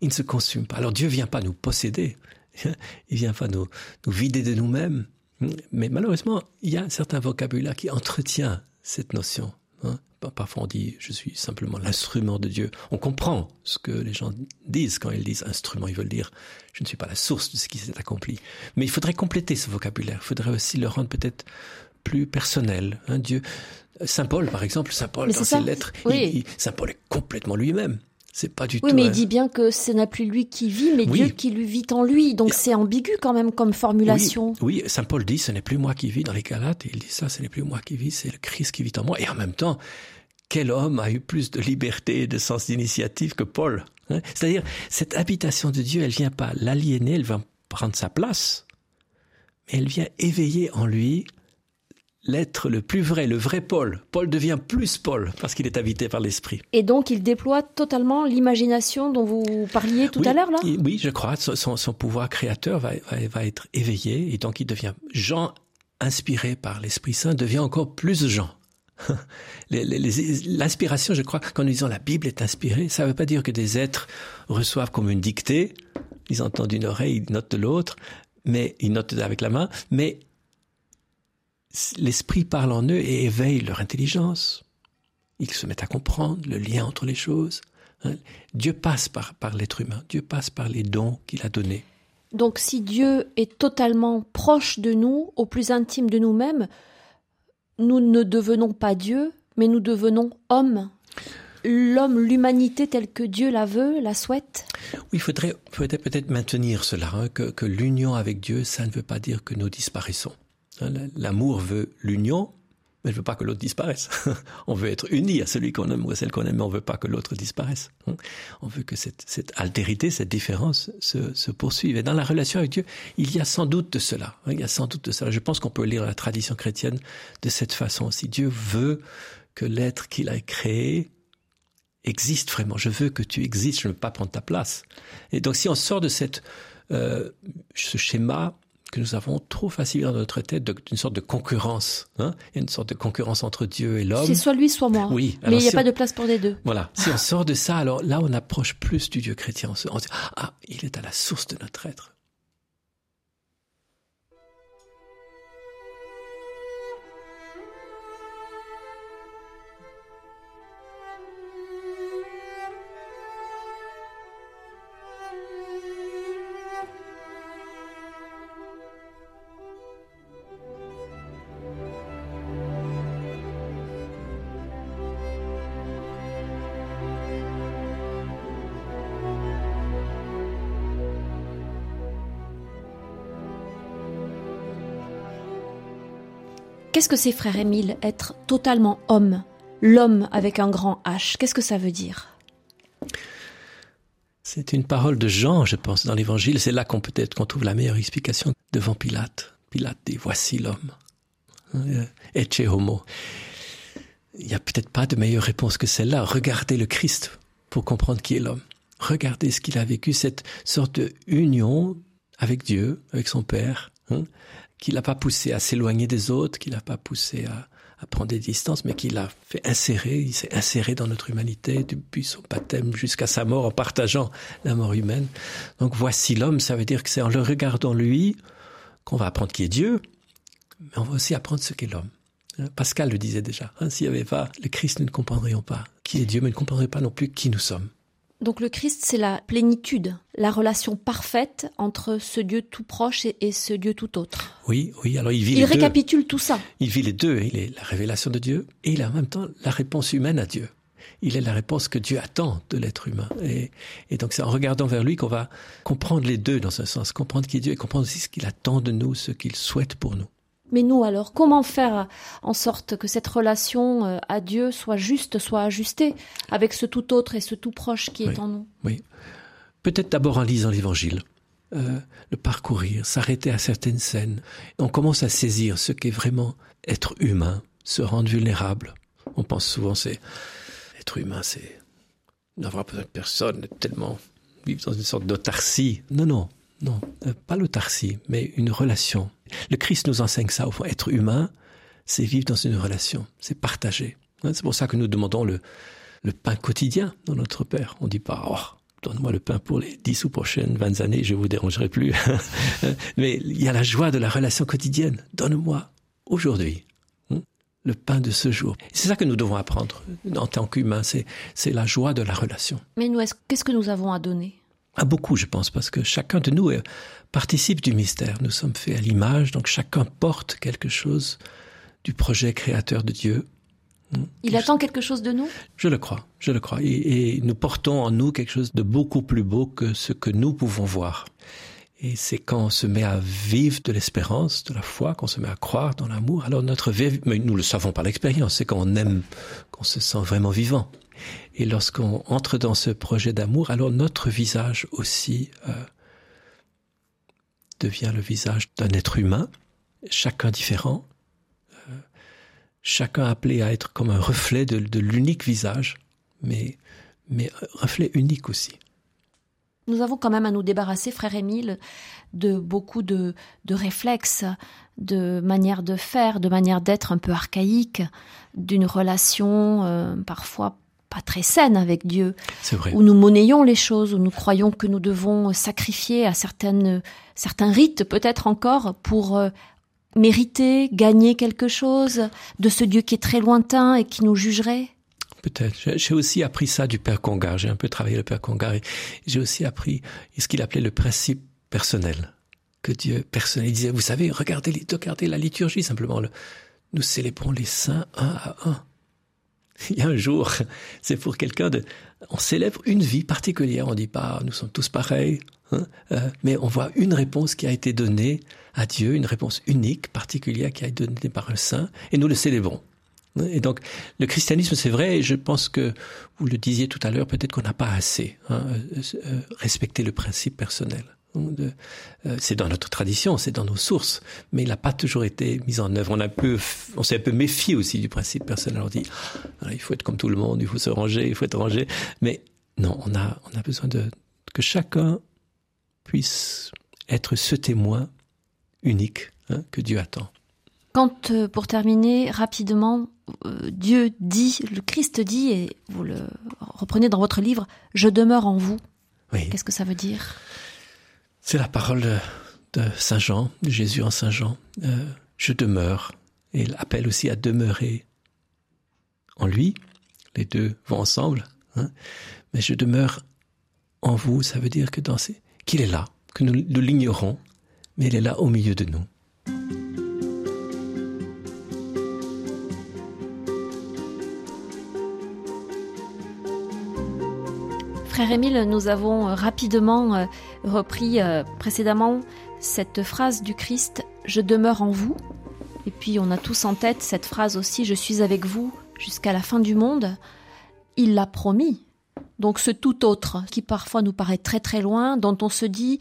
il ne se consume pas. Alors Dieu vient pas nous posséder, il vient pas nous, nous vider de nous-mêmes, mais malheureusement, il y a un certain vocabulaire qui entretient cette notion. Parfois on dit je suis simplement l'instrument de Dieu. On comprend ce que les gens disent quand ils disent instrument. Ils veulent dire je ne suis pas la source de ce qui s'est accompli. Mais il faudrait compléter ce vocabulaire. Il faudrait aussi le rendre peut-être plus personnel. Hein, Dieu, Saint Paul par exemple, Saint Paul dans ses lettres, Saint Paul est complètement lui-même. C'est pas du oui, tout. mais il dit bien que ce n'est plus lui qui vit, mais Dieu qui lui vit en lui. Donc c'est ambigu quand même comme formulation. Oui, Saint Paul dit ce n'est plus moi qui vis dans les Galates. il dit ça, ce n'est plus moi qui vis, c'est le Christ qui vit en moi. Et en même temps, quel homme a eu plus de liberté et de sens d'initiative que Paul hein? C'est-à-dire, cette habitation de Dieu, elle vient pas l'aliéner, elle va prendre sa place, mais elle vient éveiller en lui l'être le plus vrai, le vrai Paul. Paul devient plus Paul parce qu'il est habité par l'Esprit. Et donc il déploie totalement l'imagination dont vous parliez tout à l'heure là? Oui, je crois. Son, son pouvoir créateur va, va, va, être éveillé et donc il devient Jean inspiré par l'Esprit Saint devient encore plus Jean. L'inspiration, je crois, quand nous disons la Bible est inspirée, ça ne veut pas dire que des êtres reçoivent comme une dictée, ils entendent d'une oreille, ils notent de l'autre, mais ils notent avec la main, mais l'esprit parle en eux et éveille leur intelligence. Ils se mettent à comprendre le lien entre les choses. Hein. Dieu passe par, par l'être humain, Dieu passe par les dons qu'il a donnés. Donc si Dieu est totalement proche de nous, au plus intime de nous-mêmes, nous ne devenons pas Dieu, mais nous devenons hommes. L'homme, l'humanité telle que Dieu la veut, la souhaite il faudrait, peut-être maintenir cela, hein, que, l'union avec Dieu, ça ne veut pas dire que nous disparaissons. Hein, l'amour veut l'union, mais elle veut pas que l'autre disparaisse. on veut être uni à celui qu'on aime ou à celle qu'on aime, mais on veut pas que l'autre disparaisse. Hein. On veut que cette, cette altérité, cette différence se, se, poursuive. Et dans la relation avec Dieu, il y a sans doute de cela. Hein. Il y a sans doute de cela. Je pense qu'on peut lire la tradition chrétienne de cette façon aussi. Dieu veut que l'être qu'il a créé existe vraiment. Je veux que tu existes. Je ne veux pas prendre ta place. Et donc, si on sort de cette euh, ce schéma que nous avons trop facilement dans notre tête d'une sorte de concurrence. Hein une sorte de concurrence entre Dieu et l'homme. C'est soit lui, soit moi. Oui. Mais il n'y a pas de place pour les deux. Voilà. Si on sort de ça, alors là, on approche plus du Dieu chrétien. On se dit, ah, il est à la source de notre être. Qu'est-ce que c'est, frère Émile, être totalement homme, l'homme avec un grand H? Qu'est-ce que ça veut dire? C'est une parole de Jean, je pense, dans l'Évangile. C'est là qu'on peut-être qu'on trouve la meilleure explication devant Pilate. Pilate dit voici l'homme. Ecce homo. Il n'y a peut-être pas de meilleure réponse que celle-là. Regardez le Christ pour comprendre qui est l'homme. Regardez ce qu'il a vécu, cette sorte de union avec Dieu, avec son Père, hein, qui l'a pas poussé à s'éloigner des autres, qui l'a pas poussé à, à, prendre des distances, mais qui l'a fait insérer, il s'est inséré dans notre humanité depuis son baptême jusqu'à sa mort en partageant la mort humaine. Donc voici l'homme, ça veut dire que c'est en le regardant lui qu'on va apprendre qui est Dieu, mais on va aussi apprendre ce qu'est l'homme. Pascal le disait déjà, hein, s'il n'y avait pas le Christ, nous ne comprendrions pas qui est Dieu, mais nous ne comprendrions pas non plus qui nous sommes. Donc le Christ, c'est la plénitude, la relation parfaite entre ce Dieu tout proche et, ce Dieu tout autre. Oui, oui. Alors il vit. Il récapitule tout ça. Il vit les deux. Il est la révélation de Dieu et il a en même temps la réponse humaine à Dieu. Il est la réponse que Dieu attend de l'être humain. Et, et donc c'est en regardant vers lui qu'on va comprendre les deux dans un sens, comprendre qui est Dieu et comprendre aussi ce qu'il attend de nous, ce qu'il souhaite pour nous. Mais nous alors, comment faire en sorte que cette relation euh, à Dieu soit juste, soit ajustée avec ce tout autre et ce tout proche qui est en nous? Oui. Peut-être d'abord en lisant l'Évangile. Euh, le parcourir, s'arrêter à certaines scènes. On commence à saisir ce qu'est vraiment être humain, se rendre vulnérable. On pense souvent c'est être humain, c'est n'avoir besoin de personne, tellement vivre dans une sorte d'autarcie. Non, non, non, euh, pas l'autarcie, mais une relation. Le Christ nous enseigne ça. Au fond, être humain, c'est vivre dans une relation, c'est partager. Hein, c'est pour ça que nous demandons le, le pain quotidien dans notre Père. On dit pas, oh, donne-moi le pain pour les dix ou prochaines vingt années, je vous dérangerai plus. Mais il y a la joie de la relation quotidienne. Donne-moi aujourd'hui hein, le pain de ce jour. C'est ça que nous devons apprendre en tant qu'humains, c'est, la joie de la relation. Mais qu'est-ce que nous avons à donner? À beaucoup, je pense, parce que chacun de nous euh, participe du mystère. Nous sommes faits à l'image, donc chacun porte quelque chose du projet créateur de Dieu. Il attend quelque chose de nous? Je le crois, je le crois. Et, nous portons en nous quelque chose de beaucoup plus beau que ce que nous pouvons voir. Et c'est quand on se met à vivre de l'espérance, de la foi, qu'on se met à croire dans l'amour, alors notre vie, mais nous le savons par l'expérience, c'est quand on aime, qu'on se sent vraiment vivant. Et lorsqu'on entre dans ce projet d'amour, alors notre visage aussi euh, devient le visage d'un être humain, chacun différent, chacun appelé à être comme un reflet de, l'unique visage, mais, mais un reflet unique aussi. Nous avons quand même à nous débarrasser, frère Émile, de beaucoup de, de réflexes, de manières de faire, de manières d'être un peu archaïques, d'une relation euh, parfois pas très saine avec Dieu, vrai. où nous monnayons les choses, où nous croyons que nous devons sacrifier à certaines, certains rites peut-être encore pour euh, mériter, gagner quelque chose de ce Dieu qui est très lointain et qui nous jugerait Peut-être. J'ai aussi appris ça du Père Congar. J'ai un peu travaillé le Père Congar et j'ai aussi appris ce qu'il appelait le principe personnel. Que Dieu personnel. Il disait, vous savez, regardez, regardez la liturgie simplement. Le, nous célébrons les saints un à un. Il y a un jour, c'est pour quelqu'un de, on célèbre une vie particulière. On dit pas, nous sommes tous pareils, hein, euh, mais on voit une réponse qui a été donnée à Dieu, une réponse unique, particulière qui a été donnée par un saint, et nous le célébrons. Et donc, le christianisme, c'est vrai, et je pense que vous le disiez tout à l'heure, peut-être qu'on n'a pas assez hein, euh, euh, respecté le principe personnel. Euh, c'est dans notre tradition, c'est dans nos sources, mais il n'a pas toujours été mis en œuvre. On, a peu, on s'est un peu méfié aussi du principe personnel. On dit, il faut être comme tout le monde, il faut se ranger, il faut être rangé. Mais non, on a, on a besoin de que chacun puisse être ce témoin unique hein, que Dieu attend. Quand, euh, pour terminer rapidement, euh, Dieu dit, le Christ dit, et vous le reprenez dans votre livre, Je demeure en vous. Qu'est-ce que ça veut dire? C'est la parole de, Saint Jean, de Jésus en Saint Jean. Euh, je demeure. Et il appelle aussi à demeurer en lui. Les deux vont ensemble. Hein. Mais je demeure en vous, ça veut dire que dans ces... qu'il est là, que nous, nous l'ignorons, mais il est là au milieu de nous. Frère Émile, nous avons euh, rapidement euh, repris euh, précédemment cette phrase du Christ Je demeure en vous. Et puis on a tous en tête cette phrase aussi Je suis avec vous jusqu'à la fin du monde. Il l'a promis. Donc ce tout autre qui parfois nous paraît très très loin, dont on se dit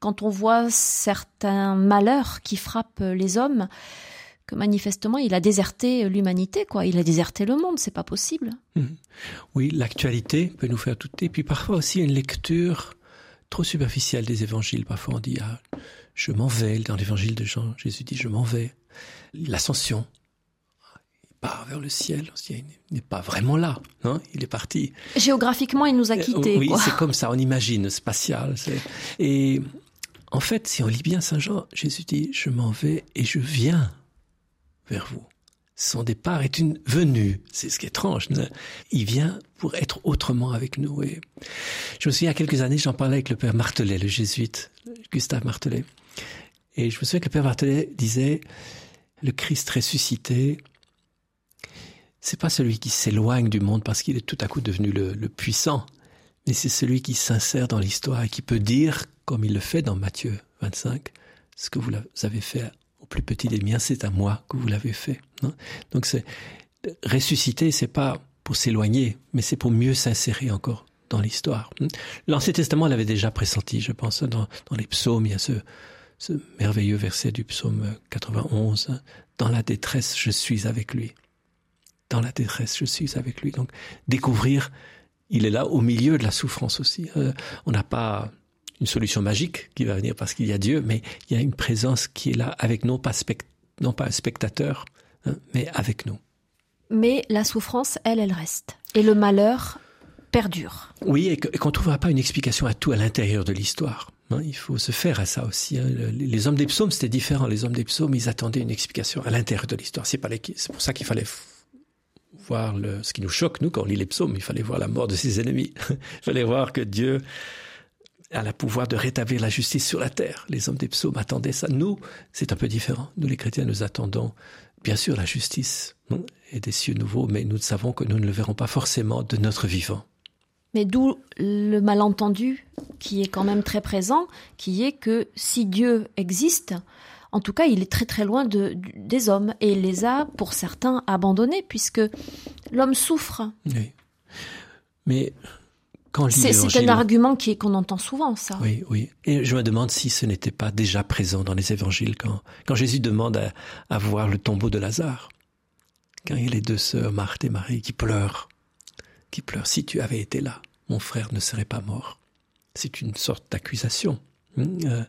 quand on voit certains malheurs qui frappent les hommes, que manifestement il a déserté l'humanité, quoi. Il a déserté le monde, c'est pas possible. Mhm. Oui, l'actualité peut nous faire douter, puis parfois aussi une lecture trop superficielle des évangiles. Parfois on dit ah, je m'en vais dans l'évangile de Jean. Jésus dit je m'en vais. L'ascension, il part vers le ciel. il n'est pas vraiment là, non Il est parti. Géographiquement, il nous a euh, quittés. oui, c'est comme ça. On imagine spatial. Et en fait, si on lit bien Saint Jean, Jésus dit, je m'en vais et je viens vers vous. Son départ est une venue. C'est ce qui est étrange. Il vient pour être autrement avec nous. Et je me souviens, il y a quelques années, j'en parlais avec le père Martelet, le jésuite, Gustave Martelet. Et je me souviens que le père Martelet disait, le Christ ressuscité, c'est pas celui qui s'éloigne du monde parce qu'il est tout à coup devenu le, le puissant, mais c'est celui qui s'insère dans l'histoire et qui peut dire comme il le fait dans Matthieu 25, ce que vous avez fait plus petit des miens, c'est à moi que vous l'avez fait. Hein. Donc c'est ressusciter, c'est pas pour s'éloigner, mais c'est pour mieux s'insérer encore dans l'histoire. Hein. L'Ancien Testament l'avait déjà pressenti, je pense, dans, dans les psaumes, il y a ce, merveilleux verset du psaume 91, hein. Dans la détresse, je suis avec lui. Dans la détresse, je suis avec lui. Donc découvrir, il est là au milieu de la souffrance aussi. On n'a pas une solution magique qui va venir parce qu'il y a Dieu, mais il y a une présence qui est là avec nous, pas, non pas un spectateur, hein, mais avec nous. Mais la souffrance, elle, elle reste. Et le malheur perdure. Oui, et qu'on ne trouvera pas une explication à tout à l'intérieur de l'histoire. Hein. il faut se faire à ça aussi. Hein. Les hommes des psaumes, c'était différent. Les hommes des psaumes, ils attendaient une explication à l'intérieur de l'histoire. C'est pour ça qu'il fallait voir le, ce qui nous choque, nous, quand on lit les psaumes. Il fallait voir la mort de ses ennemis. il fallait voir que Dieu a le pouvoir de rétablir la justice sur la terre. Les hommes des psaumes attendaient ça. Nous, c'est un peu différent. Nous, les chrétiens, nous attendons, bien sûr, la justice hein, et des cieux nouveaux, mais nous savons que nous ne le verrons pas forcément de notre vivant. Mais d'où le malentendu qui est quand même très présent, qui est que si Dieu existe, en tout cas, il est très très loin de, des hommes et il les a, pour certains, abandonnés, puisque l'homme souffre. Oui. Mais c'est un argument qui qu'on entend souvent, ça. Oui, oui. Et je me demande si ce n'était pas déjà présent dans les évangiles quand, quand Jésus demande à, voir le tombeau de Lazare. Quand il y a les deux sœurs, Marthe et Marie, qui pleurent, qui pleurent. Si tu avais été là, mon frère ne serait pas mort. C'est une sorte d'accusation. Hmm, euh,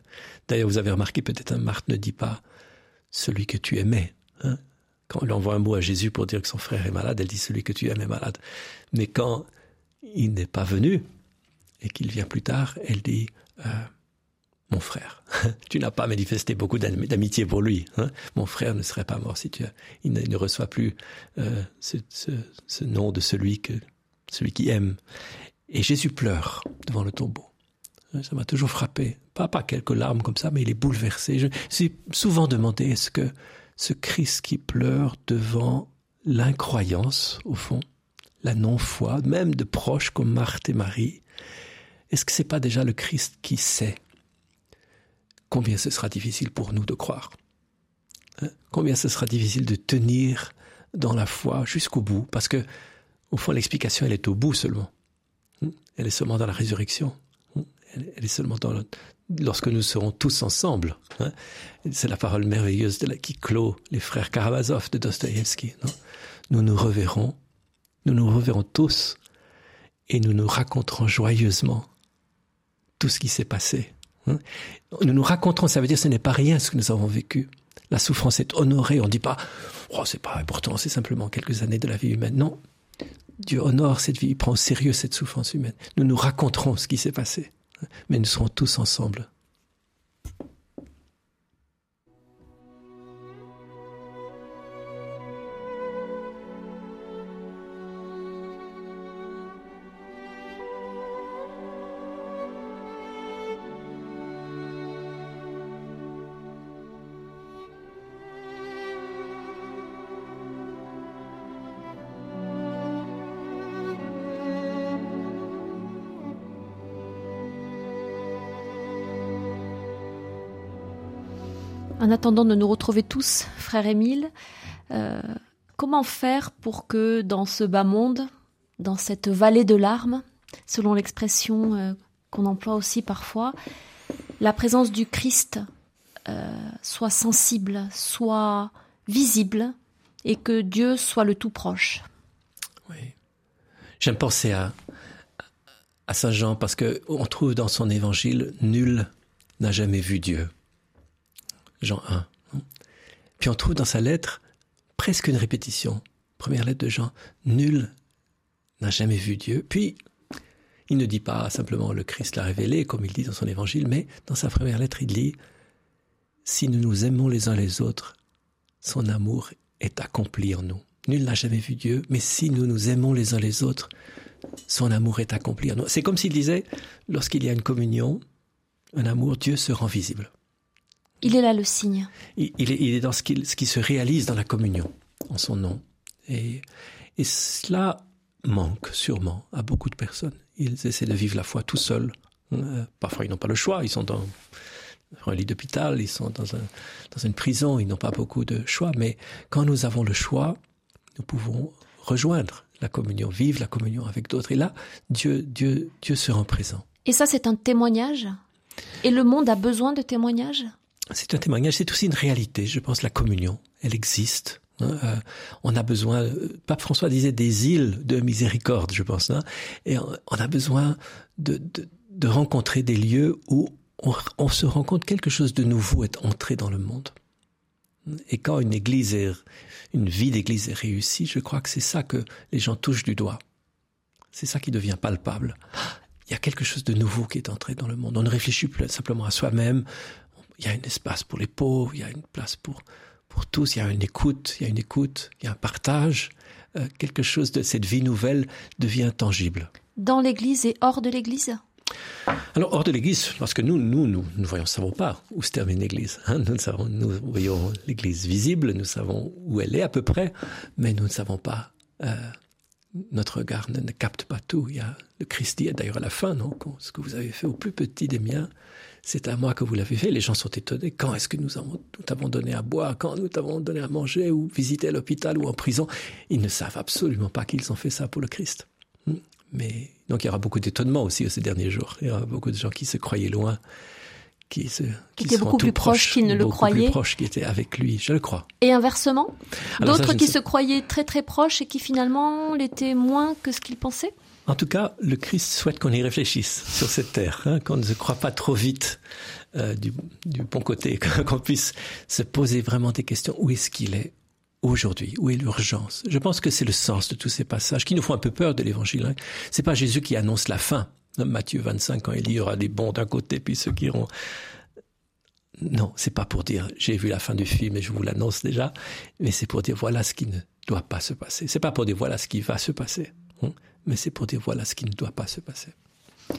d'ailleurs, vous avez remarqué peut-être, un Marthe ne dit pas celui que tu aimais. Hein. Quand elle envoie un mot à Jésus pour dire que son frère est malade, elle dit celui que tu aimais malade. Mais quand il n'est pas venu et qu'il vient plus tard, elle dit euh, Mon frère, tu n'as pas manifesté beaucoup d'amitié pour lui. Hein. Mon frère ne serait pas mort si tu il, ne, reçoit plus euh, ce, nom de celui que celui qui aime. Et Jésus pleure devant le tombeau. Ça m'a toujours frappé. Pas pas quelques larmes comme ça, mais il est bouleversé. Je me suis souvent demandé est-ce que ce Christ qui pleure devant l'incroyance, au fond, la non-foi, même de proches comme Marthe et Marie, est-ce que c'est pas déjà le Christ qui sait combien ce sera difficile pour nous de croire hein? Combien ce sera difficile de tenir dans la foi jusqu'au bout? Parce que, au fond, l'explication, elle est au bout seulement. Hein? Elle est seulement dans la résurrection. Hein? Elle est seulement dans lorsque nous serons tous ensemble. C'est la parole merveilleuse de la, qui clôt les frères Karamazov de Dostoïevski. Nous nous reverrons nous nous reverrons tous et nous nous raconterons joyeusement tout ce qui s'est passé. Hein. Nous nous raconterons, ça veut dire que ce n'est pas rien ce que nous avons vécu. La souffrance est honorée. On ne dit pas, oh, c'est pas important, c'est simplement quelques années de la vie humaine. Non. Dieu honore cette vie, il prend au sérieux cette souffrance humaine. Nous nous raconterons ce qui s'est passé. Hein. Mais nous serons tous ensemble En attendant de nous retrouver tous, frère Émile, euh, comment faire pour que dans ce bas monde, dans cette vallée de larmes, selon l'expression euh, qu'on emploie aussi parfois, la présence du Christ euh, soit sensible, soit visible, et que Dieu soit le tout proche. Oui. J'aime penser à, Saint Jean parce que on trouve dans son évangile nul n'a jamais vu Dieu. Jean 1. Puis on trouve dans sa lettre presque une répétition. Première lettre de Jean, nul n'a jamais vu Dieu. Puis, il ne dit pas simplement le Christ l'a révélé, comme il dit dans son évangile, mais dans sa première lettre, il dit, si nous nous aimons les uns les autres, son amour est accompli en nous. Nul n'a jamais vu Dieu, mais si nous nous aimons les uns les autres, son amour est accompli en nous. C'est comme s'il disait, lorsqu'il y a une communion, un amour, Dieu se rend visible. Il est là le signe. Il, est, dans ce qui, ce qui, se réalise dans la communion, en son nom. Et, et cela manque sûrement à beaucoup de personnes. Ils essaient de vivre la foi tout seuls. Euh, parfois, ils n'ont pas le choix. Ils sont dans un lit d'hôpital, ils sont dans, un, dans une prison, ils n'ont pas beaucoup de choix. Mais quand nous avons le choix, nous pouvons rejoindre la communion, vivre la communion avec d'autres. Et là, Dieu, Dieu, Dieu se rend présent. Et ça, c'est un témoignage? Et le monde a besoin de témoignages? C'est un témoignage, c'est aussi une réalité. Je pense la communion, elle existe. Hein, euh, on a besoin, euh, Pape François disait des îles de miséricorde, je pense, hein, et on, a besoin de, de, rencontrer des lieux où on, on, se rend compte quelque chose de nouveau est entré dans le monde. Et quand une église est, une vie d'église est réussie, je crois que c'est ça que les gens touchent du doigt. C'est ça qui devient palpable. Il y a quelque chose de nouveau qui est entré dans le monde. On ne réfléchit plus simplement à soi-même. Il y a un espace pour les pauvres, il y a une place pour, pour tous, il y a une écoute, il y a une écoute, il y a un partage. Euh, quelque chose de cette vie nouvelle devient tangible. Dans l'Église et hors de l'Église? Alors, hors de l'Église, parce que nous, nous, nous, nous voyons, savons pas où se termine l'Église. Hein. Nous, savons, nous voyons l'Église visible, nous savons où elle est à peu près, mais nous ne savons pas. Euh, notre regard ne, ne, capte pas tout. Il y a le Christ dit d'ailleurs à la fin, non, ce que vous avez fait au plus petit des miens, c'est à moi que vous l'avez fait. Les gens sont étonnés. Quand est-ce que nous, avons, nous t'avons donné à boire? Quand nous t'avons donné à manger Ou visité à l'hôpital ou en prison? Ils ne savent absolument pas qu'ils ont fait ça pour le Christ. Hmm. Mais donc il y aura beaucoup d'étonnement aussi ces derniers jours. Il y aura beaucoup de gens qui se croyaient loin, qui se qui, qui étaient beaucoup plus proches qu'ils ne le croyaient, plus proches qui étaient avec lui, je le crois. Et inversement, d'autres qui se croyaient très très proches et qui finalement l'étaient moins que ce qu'ils pensaient? En tout cas, le Christ souhaite qu'on y réfléchisse sur cette terre, hein, qu'on ne se croit pas trop vite euh, du, bon côté, qu'on puisse se poser vraiment des questions. Où est-ce qu'il est aujourd'hui? Où est l'urgence? Je pense que c'est le sens de tous ces passages qui nous font un peu peur de l'évangile. Hein. C'est pas Jésus qui annonce la fin. Matthieu 25, quand il y aura des bons d'un côté, puis ceux qui iront. Non, c'est pas pour dire j'ai vu la fin du film et je vous l'annonce déjà, mais c'est pour dire voilà ce qui ne doit pas se passer. C'est pas pour dire voilà ce qui va se passer, hein, mais c'est pour dire voilà ce qui ne doit pas se passer.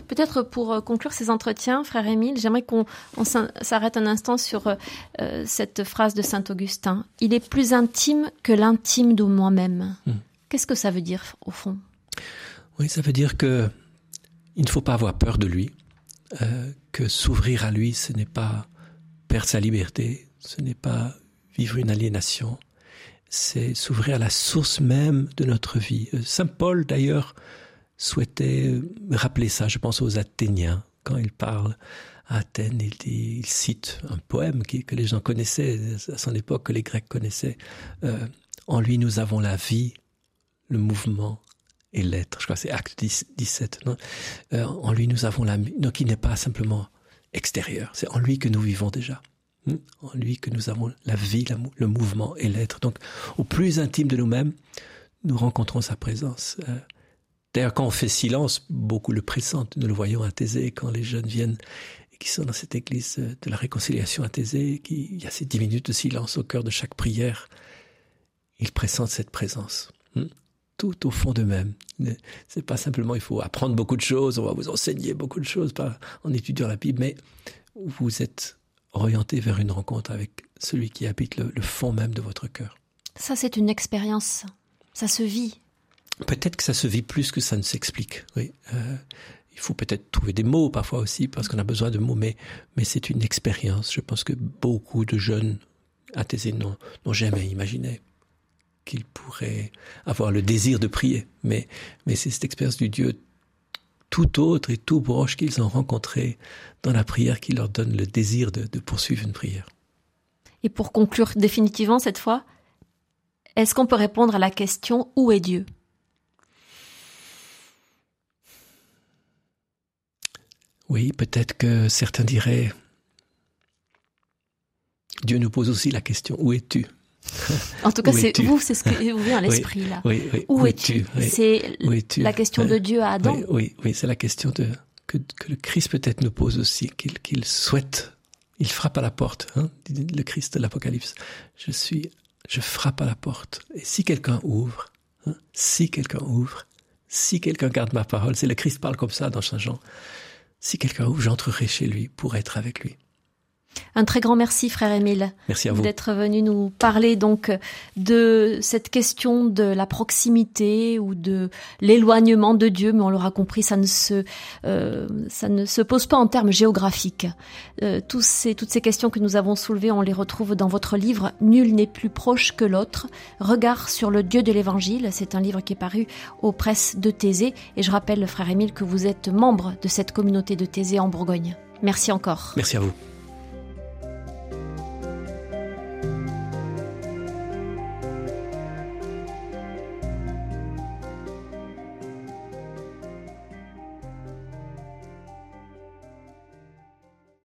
Peut-être pour euh, conclure ces entretiens, frère Émile, j'aimerais qu'on s'arrête un instant sur euh, cette phrase de Saint Augustin. Il est plus intime que l'intime de moi-même. Hmm. Qu'est-ce que ça veut dire au fond? Oui, ça veut dire que il ne faut pas avoir peur de lui, euh, que s'ouvrir à lui, ce n'est pas perdre sa liberté, ce n'est pas vivre une aliénation, c'est s'ouvrir à la source même de notre vie. Euh, Saint Paul, d'ailleurs, souhaitait rappeler ça, je pense aux Athéniens, quand il parle à Athènes, il, cite un poème que les gens connaissaient à son époque, que les Grecs connaissaient. Euh, en lui, nous avons la vie, le mouvement et l'être. Je crois que c'est Acte 10, 17. Non? Euh, en lui, nous avons la... Donc, il n'est pas simplement extérieur, c'est en lui que nous vivons déjà. En lui que nous avons la vie, le mouvement et l'être. Donc, au plus intime de nous-mêmes, nous rencontrons sa présence. Euh, D'ailleurs, quand on fait silence, beaucoup le pressentent. Nous le voyons à Thésée, quand les jeunes viennent et qui sont dans cette église de la réconciliation à Thésée, il y a ces dix minutes de silence au cœur de chaque prière. Ils pressentent cette présence. Hmm? Tout au fond d'eux-mêmes. C'est pas simplement il faut apprendre beaucoup de choses, on va vous enseigner beaucoup de choses en étudiant la Bible, mais vous êtes orienté vers une rencontre avec celui qui habite le, le fond même de votre cœur. Ça, c'est une expérience. Ça se vit. Peut-être que ça se vit plus que ça ne s'explique. Oui. Euh, il faut peut-être trouver des mots parfois aussi parce qu'on a besoin de mots, mais mais c'est une expérience. Je pense que beaucoup de jeunes athésés n'ont jamais imaginé qu'ils pourraient avoir le désir de prier. Mais mais c'est cette expérience du Dieu tout autre et tout proche qu'ils ont rencontré dans la prière qui leur donne le désir de, de poursuivre une prière. Et pour conclure définitivement cette fois, est-ce qu'on peut répondre à la question où est Dieu? Oui, peut-être que certains diraient Dieu nous pose aussi la question où es-tu? En tout cas, c'est vous, c'est ce qui vous vient à l'esprit oui, là. Oui, oui, où, où es-tu es C'est la question de Dieu à Adam. Oui, oui, c'est la question de que, que, le Christ peut-être nous pose aussi, qu'il qu'il souhaite. Il frappe à la porte, hein, le Christ de l'Apocalypse. Je suis, je frappe à la porte. Et si quelqu'un ouvre, hein, si quelqu'un ouvre, si quelqu'un garde ma parole, c'est le Christ parle comme ça dans Saint Jean. Si quelqu'un ouvre, j'entrerai chez lui pour être avec lui. Un très grand merci, frère Émile. Merci à vous. D'être venu nous parler donc de cette question de la proximité ou de l'éloignement de Dieu, mais on l'aura compris, ça ne se, euh, ça ne se pose pas en termes géographiques. Euh, tous ces, toutes ces questions que nous avons soulevées, on les retrouve dans votre livre Nul n'est plus proche que l'autre. Regard sur le Dieu de l'Évangile. C'est un livre qui est paru aux presses de Thésée. Et je rappelle, frère Émile, que vous êtes membre de cette communauté de Thésée en Bourgogne. Merci encore. Merci à vous.